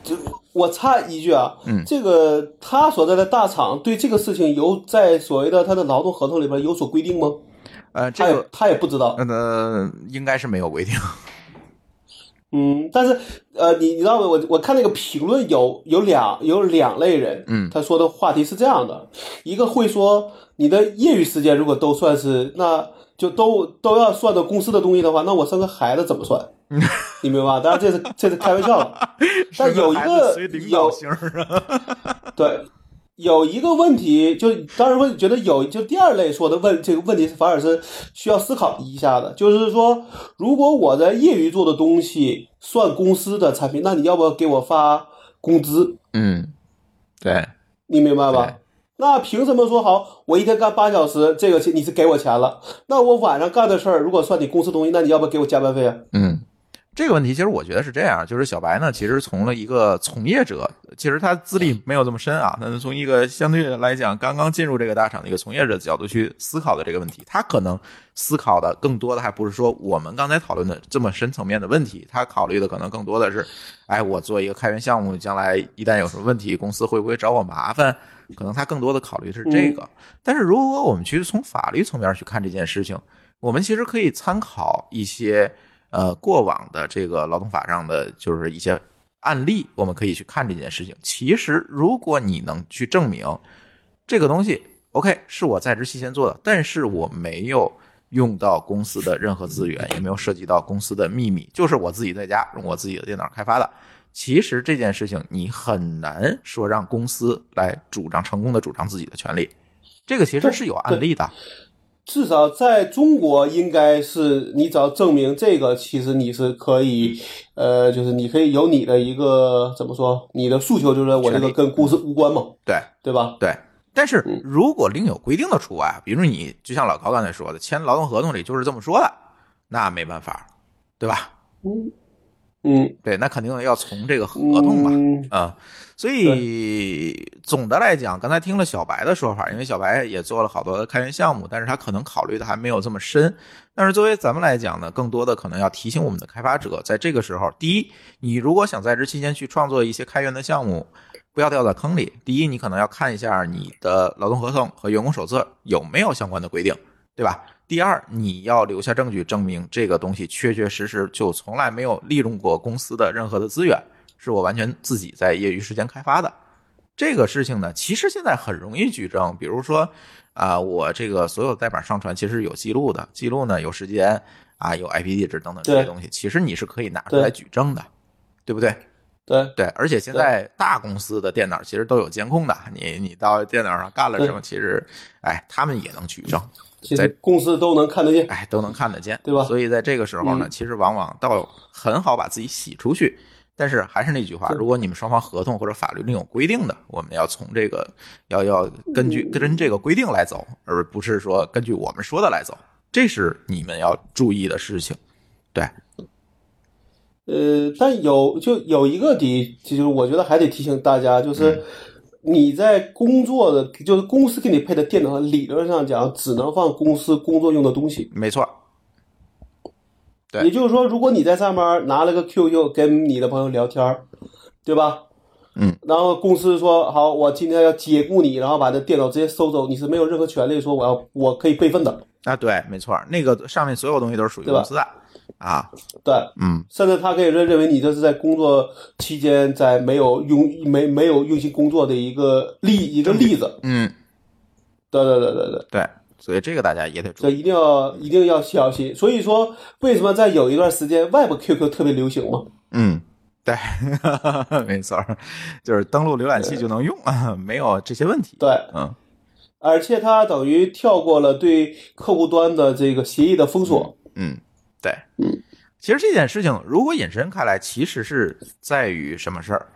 我插一句啊，
嗯，
这个他所在的大厂对这个事情有在所谓的他的劳动合同里边有所规定吗？
呃，这个
他也不知道，
呃，应该是没有规定。
嗯，但是呃，你你知道吗？我我看那个评论有有两有两类人，
嗯，
他说的话题是这样的，一个会说你的业余时间如果都算是，那就都都要算到公司的东西的话，那我生个孩子怎么算？你明白吧？当然这是这是开玩笑的，但有一个有 对。有一个问题，就当然会觉得有，就第二类说的问这个问题是反而是需要思考一下的，就是说，如果我在业余做的东西算公司的产品，那你要不要给我发工资？
嗯，对，
你明白吧？那凭什么说好？我一天干八小时，这个钱你是给我钱了，那我晚上干的事儿如果算你公司东西，那你要不要给我加班费啊？
嗯。这个问题其实我觉得是这样，就是小白呢，其实从了一个从业者，其实他资历没有这么深啊，那从一个相对来讲刚刚进入这个大厂的一个从业者的角度去思考的这个问题，他可能思考的更多的还不是说我们刚才讨论的这么深层面的问题，他考虑的可能更多的是，哎，我做一个开源项目，将来一旦有什么问题，公司会不会找我麻烦？可能他更多的考虑是这个。但是如果我们去从法律层面去看这件事情，我们其实可以参考一些。呃，过往的这个劳动法上的就是一些案例，我们可以去看这件事情。其实，如果你能去证明这个东西，OK，是我在职期间做的，但是我没有用到公司的任何资源，也没有涉及到公司的秘密，就是我自己在家用我自己的电脑开发的。其实这件事情你很难说让公司来主张成功的主张自己的权利，这个其实是有案例的。
至少在中国，应该是你只要证明这个，其实你是可以，呃，就是你可以有你的一个怎么说，你的诉求就是我这个跟公司无关嘛，
对
对吧？
对。但是如果另有规定的除外，比如你就像老高刚才说的，签劳动合同里就是这么说的，那没办法，对吧？
嗯嗯，
对，那肯定要从这个合同嘛，啊。所以总的来讲，刚才听了小白的说法，因为小白也做了好多的开源项目，但是他可能考虑的还没有这么深。但是作为咱们来讲呢，更多的可能要提醒我们的开发者，在这个时候，第一，你如果想在职期间去创作一些开源的项目，不要掉在坑里。第一，你可能要看一下你的劳动合同和员工手册有没有相关的规定，对吧？第二，你要留下证据证明这个东西确确实实就从来没有利用过公司的任何的资源。是我完全自己在业余时间开发的，这个事情呢，其实现在很容易举证。比如说，啊，我这个所有代码上传其实有记录的，记录呢有时间啊，有 IP 地址等等这些东西，其实你是可以拿出来举证的，对不对？
对
对，而且现在大公司的电脑其实都有监控的，你你到电脑上干了什么，其实哎，他们也能举证，在
公司都能看得见，
哎，都能看得见，
对吧？
所以在这个时候呢，其实往往倒很好把自己洗出去。但是还是那句话，如果你们双方合同或者法律另有规定的，我们要从这个要要根据跟这个规定来走，而不是说根据我们说的来走，这是你们要注意的事情。对，
呃，但有就有一个得，就是我觉得还得提醒大家，就是你在工作的，就是公司给你配的电脑，理论上讲只能放公司工作用的东西。
没错。
对也就是说，如果你在上面拿了个 QQ 跟你的朋友聊天对吧？
嗯，
然后公司说好，我今天要解雇你，然后把这电脑直接收走，你是没有任何权利说我要我可以备份的。
啊，对，没错，那个上面所有东西都是属于公司的啊。
对，
嗯，
甚至他可以认认为你这是在工作期间在没有用没没有用心工作的一个例一个例子。
嗯，
对对对对对
对。所以这个大家也得注
意，这一定要一定要小心。所以说，为什么在有一段时间，Web QQ 特别流行吗？
嗯，对，没错，就是登录浏览器就能用，没有这些问题。
对，
嗯，
而且它等于跳过了对客户端的这个协议的封锁。
嗯，对，
嗯，
其实这件事情如果引申开来，其实是在于什么事儿？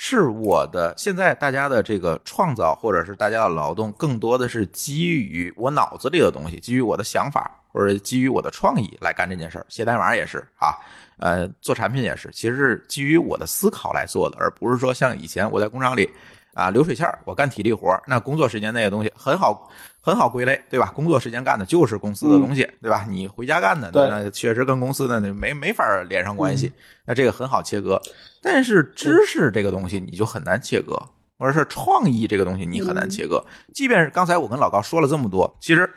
是我的现在大家的这个创造，或者是大家的劳动，更多的是基于我脑子里的东西，基于我的想法，或者基于我的创意来干这件事儿。写代码也是啊，呃，做产品也是，其实是基于我的思考来做的，而不是说像以前我在工厂里啊流水线儿，我干体力活儿，那工作时间那些东西很好很好归类，对吧？工作时间干的就是公司的东西，对吧？你回家干的，
对
那确实跟公司的那没没法连上关系，那这个很好切割。但是知识这个东西你就很难切割，或者是创意这个东西你很难切割。即便是刚才我跟老高说了这么多，其实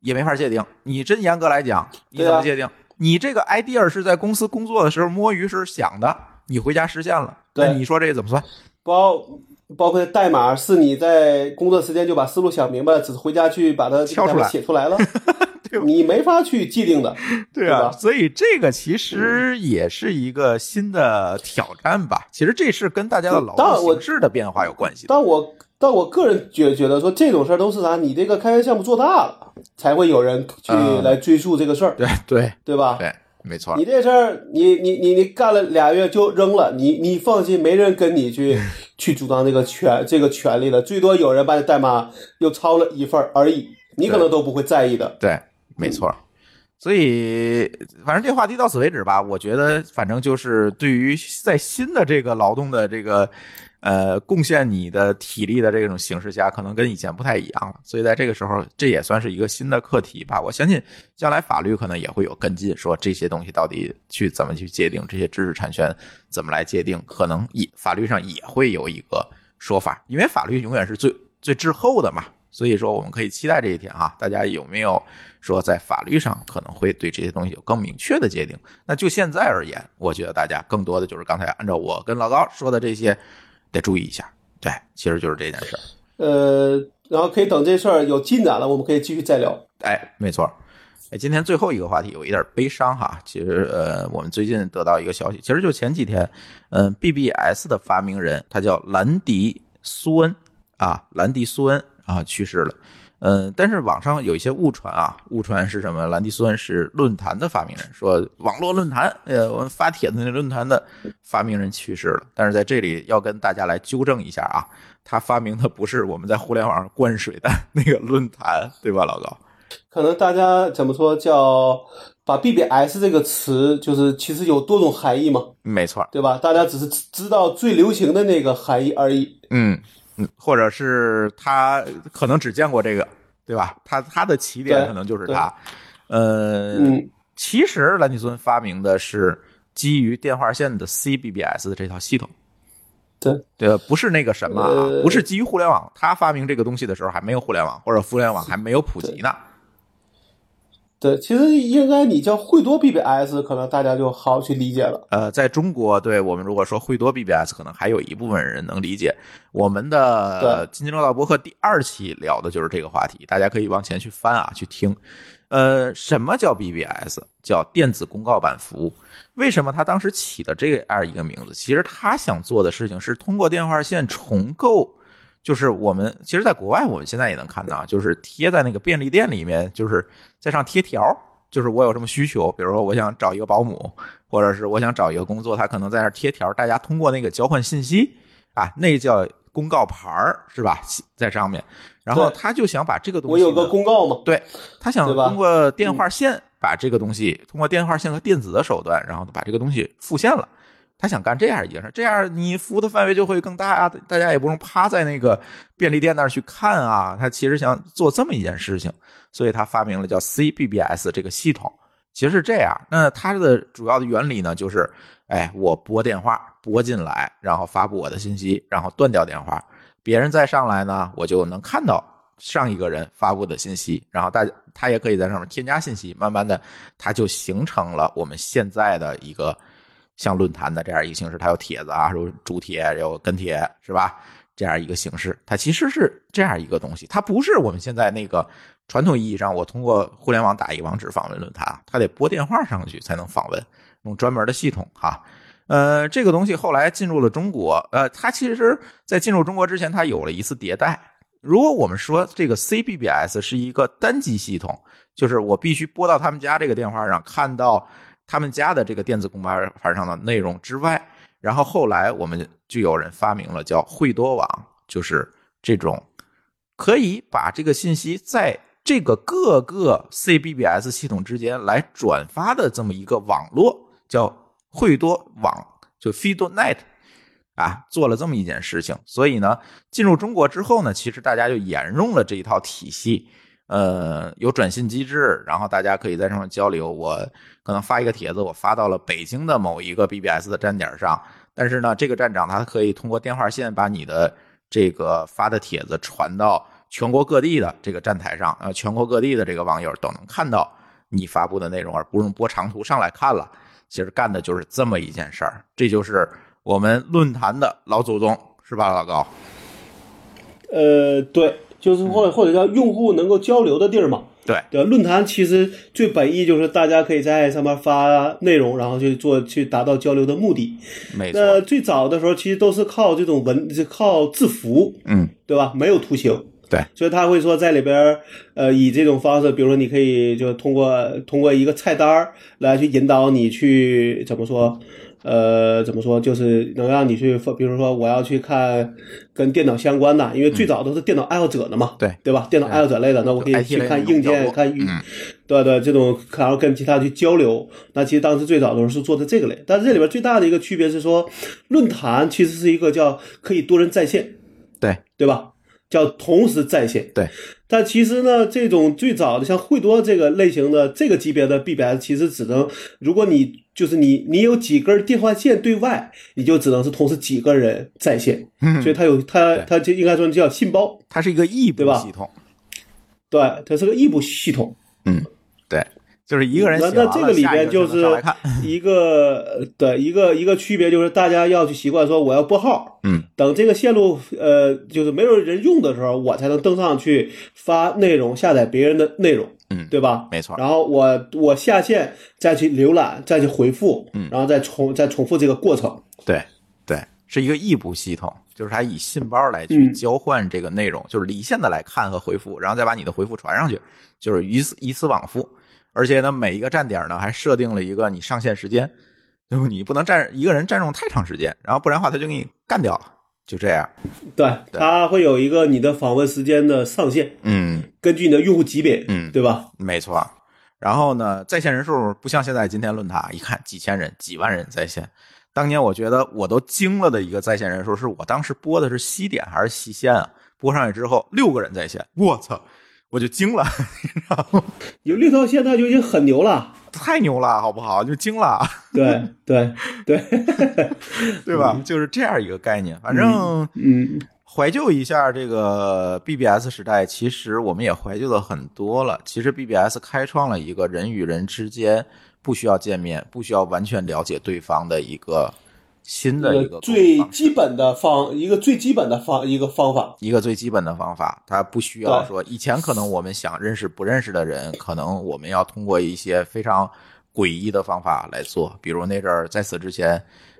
也没法界定。你真严格来讲，你怎么界定？你这个 idea 是在公司工作的时候摸鱼时想的，你回家实现了，那
对
你说这个怎么算？
包包括代码是你在工作时间就把思路想明白了，只是回家去把它
敲出来
写出来了
对，
你没法去既定的。
对啊，
吧
所以这个其实也是一个新的挑战吧。其实这是跟大家的劳动形式的变化有关系的。
但我但我个人觉觉得说这种事儿都是啥？你这个开源项目做大了，才会有人去
嗯
来追溯这个事儿，
对对
对吧？
对，没错
你。这事儿，你你你你干了俩月就扔了，你你放心，没人跟你去去主张这个权这个权利了，最多有人把你代码又抄了一份而已，你可能都不会在意的。
对，没错。所以，反正这话题到此为止吧。我觉得，反正就是对于在新的这个劳动的这个呃贡献你的体力的这种形式下，可能跟以前不太一样了。所以在这个时候，这也算是一个新的课题吧。我相信将来法律可能也会有跟进，说这些东西到底去怎么去界定，这些知识产权怎么来界定，可能也法律上也会有一个说法，因为法律永远是最最滞后的嘛。所以说，我们可以期待这一天哈，大家有没有说在法律上可能会对这些东西有更明确的界定？那就现在而言，我觉得大家更多的就是刚才按照我跟老高说的这些，得注意一下。对，其实就是这件事儿。
呃，然后可以等这事儿有进展了，我们可以继续再聊。
哎，没错。哎，今天最后一个话题有一点悲伤哈。其实，呃，我们最近得到一个消息，其实就前几天，嗯，BBS 的发明人他叫兰迪苏恩啊，兰迪苏恩啊去世了。嗯，但是网上有一些误传啊，误传是什么？兰迪苏恩是论坛的发明人，说网络论坛，呃，我们发帖子那论坛的发明人去世了。但是在这里要跟大家来纠正一下啊，他发明的不是我们在互联网上灌水的 那个论坛，对吧，老高？
可能大家怎么说叫把 BBS 这个词，就是其实有多种含义嘛，
没错，
对吧？大家只是知道最流行的那个含义而已。
嗯嗯，或者是他可能只见过这个，对吧？他他的起点可能就是他。呃，
嗯，
其实兰迪孙发明的是基于电话线的 CBBS 的这套系统。
对，
对，不是那个什么啊，
呃
不是基于互联网。他发明这个东西的时候还没有互联网，或者互联网还没有普及呢。
对，其实应该你叫惠多 BBS，可能大家就好去理解了。
呃，在中国，对我们如果说惠多 BBS，可能还有一部分人能理解。我们的
对
津津乐道博客第二期聊的就是这个话题，大家可以往前去翻啊，去听。呃，什么叫 BBS？叫电子公告板服务。为什么他当时起的这样一个名字？其实他想做的事情是通过电话线重构，就是我们其实，在国外我们现在也能看到啊，就是贴在那个便利店里面，就是在上贴条儿，就是我有什么需求，比如说我想找一个保姆，或者是我想找一个工作，他可能在那儿贴条儿，大家通过那个交换信息啊，那叫公告牌儿是吧？在上面，然后他就想把这个东西，
我有个公告嘛，
对他想通过电话线把这个东西，通过电话线和电子的手段，然后把这个东西复现了。他想干这样一件事，这样你服务的范围就会更大啊，大家也不用趴在那个便利店那儿去看啊。他其实想做这么一件事情，所以他发明了叫 CBBS 这个系统。其实是这样，那它的主要的原理呢，就是，哎，我拨电话拨进来，然后发布我的信息，然后断掉电话，别人再上来呢，我就能看到上一个人发布的信息，然后大家他也可以在上面添加信息，慢慢的，它就形成了我们现在的一个像论坛的这样一个形式。它有帖子啊，有主帖，有跟帖，是吧？这样一个形式，它其实是这样一个东西，它不是我们现在那个传统意义上，我通过互联网打一个网址访问论坛，它得拨电话上去才能访问，用专门的系统哈。呃，这个东西后来进入了中国，呃，它其实在进入中国之前，它有了一次迭代。如果我们说这个 CBBS 是一个单机系统，就是我必须拨到他们家这个电话上，看到他们家的这个电子公告牌上的内容之外，然后后来我们就有人发明了叫惠多网，就是这种可以把这个信息在这个各个 CBBS 系统之间来转发的这么一个网络，叫惠多网，就 FeedNet 啊，做了这么一件事情。所以呢，进入中国之后呢，其实大家就沿用了这一套体系。呃，有转信机制，然后大家可以在上面交流。我可能发一个帖子，我发到了北京的某一个 BBS 的站点上，但是呢，这个站长他可以通过电话线把你的这个发的帖子传到全国各地的这个站台上，呃，全国各地的这个网友都能看到你发布的内容，而不用播长途上来看了。其实干的就是这么一件事儿，这就是我们论坛的老祖宗，是吧，老高？
呃，对。就是或或者叫用户能够交流的地儿嘛，
对
对，论坛其实最本意就是大家可以在上面发内容，然后去做去达到交流的目的。
没错。
那最早的时候其实都是靠这种文，靠字符，
嗯，
对吧？没有图形，
对。
所以他会说在里边，呃，以这种方式，比如说你可以就通过通过一个菜单来去引导你去怎么说。呃，怎么说？就是能让你去，比如说我要去看跟电脑相关的，因为最早都是电脑爱好者的嘛，
对
对吧？电脑爱好者类的，那我可以去看硬件，看语，对对，这种然后跟其他去交流。那其实当时最早的时候是做的这个类，但是这里边最大的一个区别是说，论坛其实是一个叫可以多人在线，
对
对吧？叫同时在线，
对。
但其实呢，这种最早的像惠多这个类型的这个级别的 BBS，其实只能如果你就是你你有几根电话线对外，你就只能是同时几个人在线。
嗯，
所以它有它它就应该说叫信包，
它是一个异步系统。
对，它是个异步系统。
嗯，对。就是一个人
那那这个里边就是 一个的一个一个区别，就是大家要去习惯说我要拨号，
嗯，
等这个线路呃就是没有人用的时候，我才能登上去发内容，下载别人的内容，
嗯，
对吧？
没错。
然后我我下线再去浏览，再去回复，
嗯，
然后再重再重复这个过程。
对对，是一个异步系统，就是它以信包来去交换这个内容，就是离线的来看和回复，然后再把你的回复传上去，就是一次一次往复。而且呢，每一个站点呢还设定了一个你上线时间，就你不能占一个人占用太长时间，然后不然的话他就给你干掉了，就这样。
对，它会有一个你的访问时间的上限，
嗯，
根据你的用户级别，
嗯，
对吧？
没错。然后呢，在线人数不像现在今天论坛一看几千人、几万人在线，当年我觉得我都惊了的一个在线人数，是我当时播的是西点还是西线啊？播上去之后六个人在线，我操！我就惊了，然后
有六条线，他就已经很牛了，
太牛了，好不好？就惊了，
对对对，
对吧？就是这样一个概念。反正，
嗯，
怀旧一下这个 BBS 时代，其实我们也怀旧的很多了。其实 BBS 开创了一个人与人之间不需要见面、不需要完全了解对方的一个。新的一个
最基本的方，一个最基本的方，一个方法，
一个最基本的方法，它不需要说以前可能我们想认识不认识的人，可能我们要通过一些非常诡异的方法来做，比如那阵儿在此之前，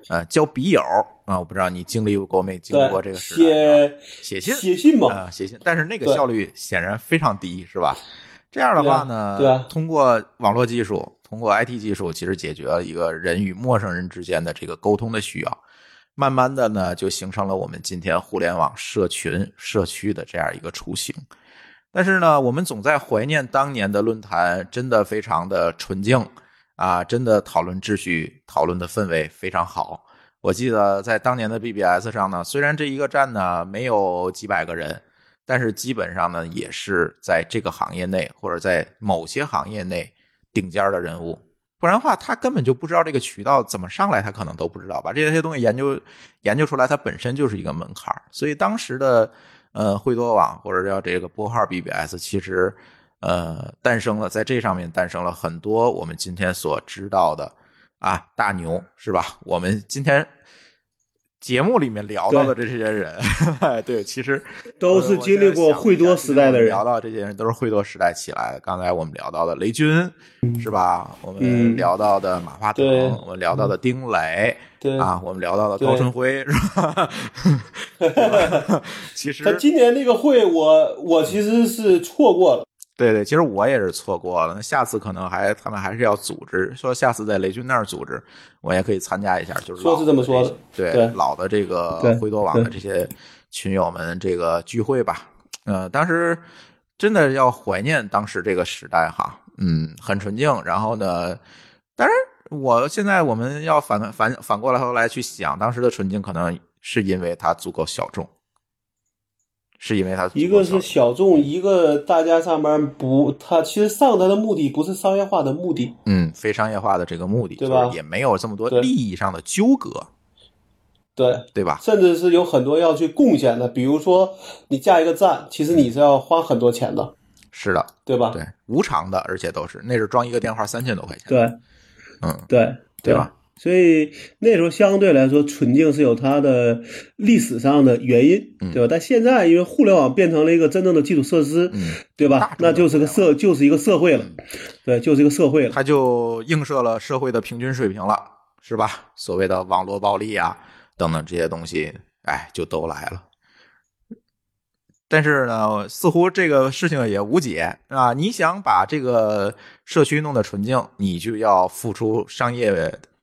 呃，交笔友啊，我不知道你经历过没经历过这个时
代，
写写信
写信嘛，
啊，写信，但是那个效率显然非常低，是吧？这样的话呢，
对，
通过网络技术。通过 IT 技术，其实解决了一个人与陌生人之间的这个沟通的需要，慢慢的呢，就形成了我们今天互联网社群社区的这样一个雏形。但是呢，我们总在怀念当年的论坛，真的非常的纯净啊，真的讨论秩序、讨论的氛围非常好。我记得在当年的 BBS 上呢，虽然这一个站呢没有几百个人，但是基本上呢也是在这个行业内或者在某些行业内。顶尖的人物，不然的话，他根本就不知道这个渠道怎么上来，他可能都不知道。把这些东西研究研究出来，它本身就是一个门槛所以当时的呃惠多网或者叫这个拨号 BBS，其实呃诞生了，在这上面诞生了很多我们今天所知道的啊大牛，是吧？我们今天。节目里面聊到的这些人，对，其实
都是经历过惠多时代的人。
聊到这些人都是惠多时代起来的。刚才我们聊到的雷军，是吧？我们聊到的马化腾，我们聊到的丁磊，对啊，我们聊到的高春辉，是吧？其实
他今年那个会，我我其实是错过了。
对对，其实我也是错过了。那下次可能还他们还是要组织，说下次在雷军那儿组织，我也可以参加一下。就是
说是这么说的，
对
对
老的这个
对
灰多网的这些群友们这个聚会吧。呃，当时真的要怀念当时这个时代哈，嗯，很纯净。然后呢，当然我现在我们要反反反过来头来去想，当时的纯净可能是因为它足够小众。是因为它
一个是小众，一个大家上班不，它其实上它的目的不是商业化的目的，
嗯，非商业化的这个目的，
对吧
就是也没有这么多利益上的纠葛，
对，
对吧？
甚至是有很多要去贡献的，比如说你架一个站，其实你是要花很多钱的，
是的，
对吧？
对，无偿的，而且都是那是装一个电话三千多块钱，
对
嗯，
对
对吧？
所以那时候相对来说，纯净是有它的历史上的原因，
嗯
对吧？但现在因为互联网变成了一个真正的基础设施，
嗯，
对吧？那就是个社，就是一个社会了，对，就是一个社会了。
它就映射了社会的平均水平了，是吧？所谓的网络暴力啊等等这些东西，哎，就都来了。但是呢，似乎这个事情也无解啊！你想把这个社区弄得纯净，你就要付出商业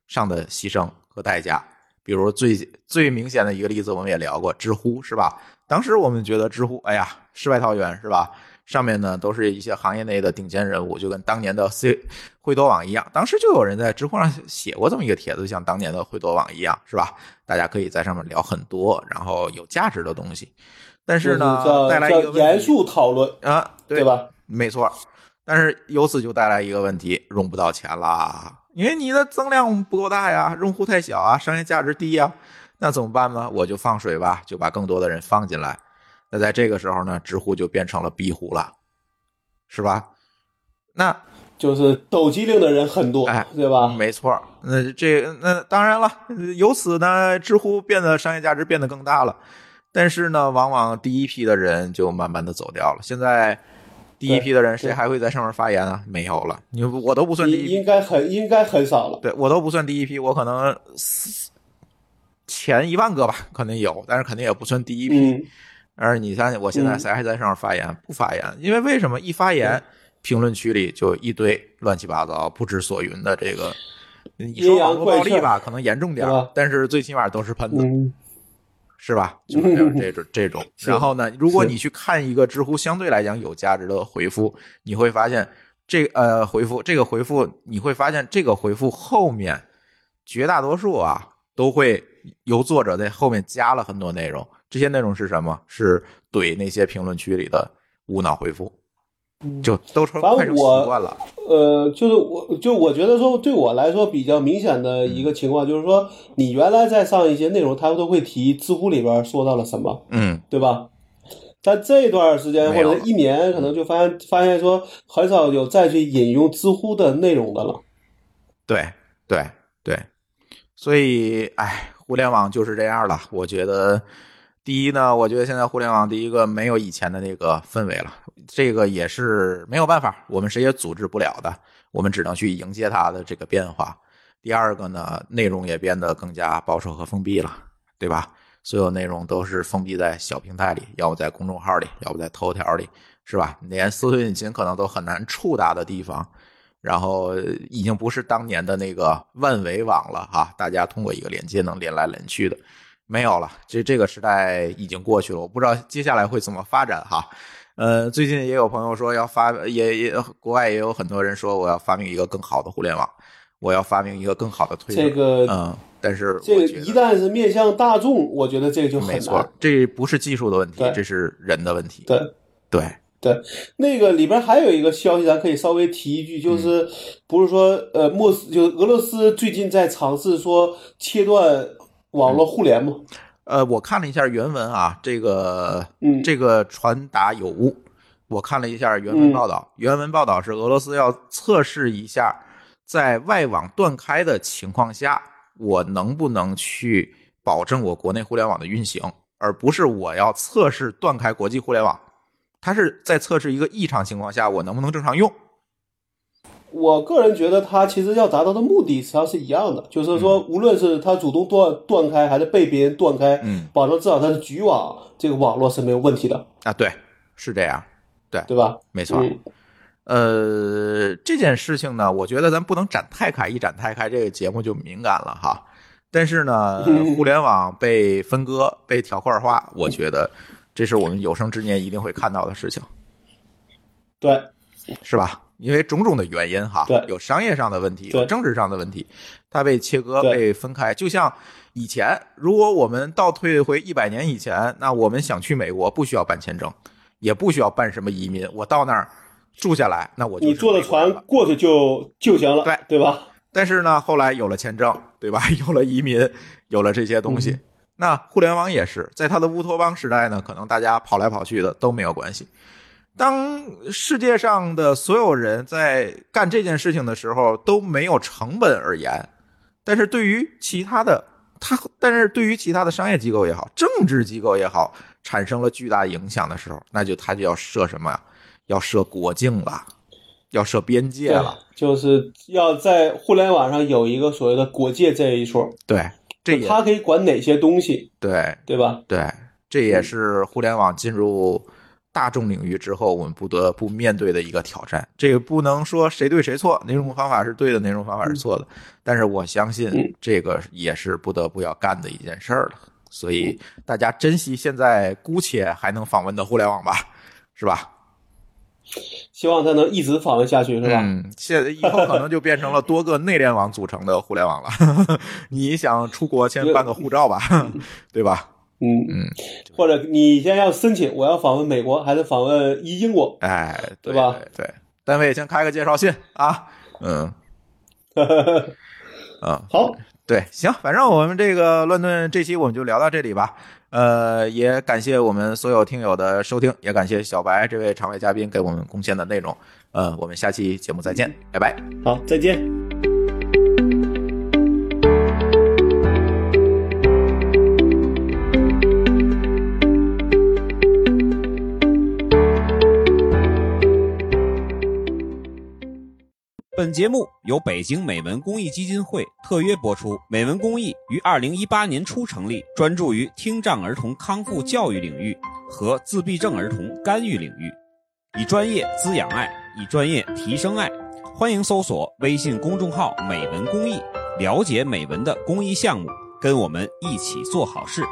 上的牺牲和代价。比如最最明显的一个例子，我们也聊过知乎，是吧？当时我们觉得知乎，哎呀，世外桃源，是吧？上面呢都是一些行业内的顶尖人物，就跟当年的 C 惠多网一样。当时就有人在知乎上写过这么一个帖子，像当年的惠多网一样，是吧？大家可以在上面聊很多，然后有价值的东西。但是呢，带来一个
严肃讨论，
啊，
对？吧？
没错，但是由此就带来一个问题，融不到钱啦，因为你的增量不够大呀，用户太小啊，商业价值低呀，那怎么办呢？我就放水吧，就把更多的人放进来。那在这个时候呢，知乎就变成了壁虎了，是吧？那
就是抖机灵的人很多，
哎
对吧？
没错，那这那当然了，由此呢，知乎变得商业价值变得更大了。但是呢，往往第一批的人就慢慢的走掉了。现在第一批的人谁还会在上面发言啊？没有了，你我都不算第一批
应应该很应该很少了。
对我都不算第一批，我可能四前一万个吧，可能有，但是肯定也不算第一批。
嗯，
而你看，我现在
嗯
谁还在上面发言？不发言，因为为什么？一发言，评论区里就一堆乱七八糟、不知所云的这个。你说
阴阳
网络暴力吧，可能严重点，但是最起码都是喷子，
嗯，
是吧？就是这样这种这种。然后呢，如果你去看一个知乎相对来讲有价值的回复，你会发现这呃回复这个回复，你会发现这个回复后面绝大多数啊都会由作者在后面加了很多内容。这些内容是什么？是怼那些评论区里的无脑回复，就都成快成习
我
惯了。
呃，就是我就我觉得说，对我来说比较明显的一个情况就是说，你原来在上一些内容，他都会提知乎里边说到了什么，
嗯，
对吧？但这段时间或者一年，可能就发现发现说，很少有再去引用知乎的内容的了。
对对对，所以哎，互联网就是这样了。我觉得，第一呢，我觉得现在互联网第一个没有以前的那个氛围了，这个也是没有办法，我们谁也阻止不了的，我们只能去迎接它的这个变化。第二个呢，内容也变得更加保守和封闭了，对吧？所有内容都是封闭在小平台里，要不在公众号里，要不在头条里，是吧？连搜索引擎可能都很难触达的地方，然后已经不是当年的那个万维网了哈，大家通过一个连接能连来连去的，没有了，这这个时代已经过去了，我不知道接下来会怎么发展哈。呃，最近也有朋友说要发，也也国外也有很多人说我要发明一个更好的互联网，我要发明一个更好的推，
这个
嗯，但是
这个一旦是面向大众，我觉得这个就很难。
没错，这不是技术的问题，这是人的问题。
对
对，
对，那个里边还有一个消息，咱可以稍微提一句，就是不是说呃，莫斯就俄罗斯最近在尝试说切断网络互联吗？
呃，我看了一下原文啊，这个
嗯，
这个传达有误。我看了一下原文报道，原文报道是俄罗斯要测试一下，在外网断开的情况下，我能不能去保证我国内互联网的运行，而不是我要测试断开国际互联网。它是在测试一个异常情况下，我能不能正常用。
我个人觉得他其实要达到的目的实际上是一样的，就是说，无论是他主动断断开，还是被别人断开，
嗯，
保证至少他的局网这个网络是没有问题的，
啊，对，是这样，
对吧？
没错。
嗯，
呃，这件事情呢，我觉得咱不能展太开，一展太开，这个节目就敏感了哈。但是呢，互联网被分割、被条块化，我觉得这是我们有生之年一定会看到的事情，
对，
是吧？因为种种的原因哈
对，
有商业上的问题，
对
有政治上的问题，它被切割、被分开。就像以前，如果我们倒退回一百年以前，那我们想去美国，不需要办签证，也不需要办什么移民，我到那儿住下来，那我就
你坐的船过去就就行了，
对
对吧？
但是呢，后来有了签证，对吧？有了移民，有了这些东西。那互联网也是，在它的乌托邦时代呢，可能大家跑来跑去的都没有关系。当世界上的所有人在干这件事情的时候都没有成本而言，但是对于其他的他，但是对于其他的商业机构也好，政治机构也好，产生了巨大影响的时候，那就他就要设什么呀？要设国境了，要设边界了。，
就是要在互联网上有一个所谓的国界这一说，
对，这也
它可以管哪些东西，
对
对吧？
对，这也是互联网进入大众领域之后，我们不得不面对的一个挑战。这个不能说谁对谁错，哪种方法是对的，哪种方法是错的。但是我相信
嗯
这个也是不得不要干的一件事儿了。所以大家珍惜现在姑且还能访问的互联网吧，是吧？
希望它能一直访问下去，是吧？
嗯，现在以后可能就变成了多个内联网组成的互联网了。你想出国，先办个护照吧，对吧？
嗯
嗯，
或者你现在要申请，我要访问美国，还是访问英国？
哎，对
对吧
对对，单位先开个介绍信啊，嗯嗯，
好，
对，行，反正我们这个乱炖这期我们就聊到这里吧。呃，也感谢我们所有听友的收听，也感谢小白这位常委嘉宾给我们贡献的内容。呃，我们下期节目再见，拜拜。
好，再见。
本节目由北京美文公益基金会特约播出。美文公益于二零一八年初成立，专注于听障儿童康复教育领域和自闭症儿童干预领域，以专业滋养爱，以专业提升爱。欢迎搜索微信公众号“美文公益”，了解美文的公益项目，跟我们一起做好事。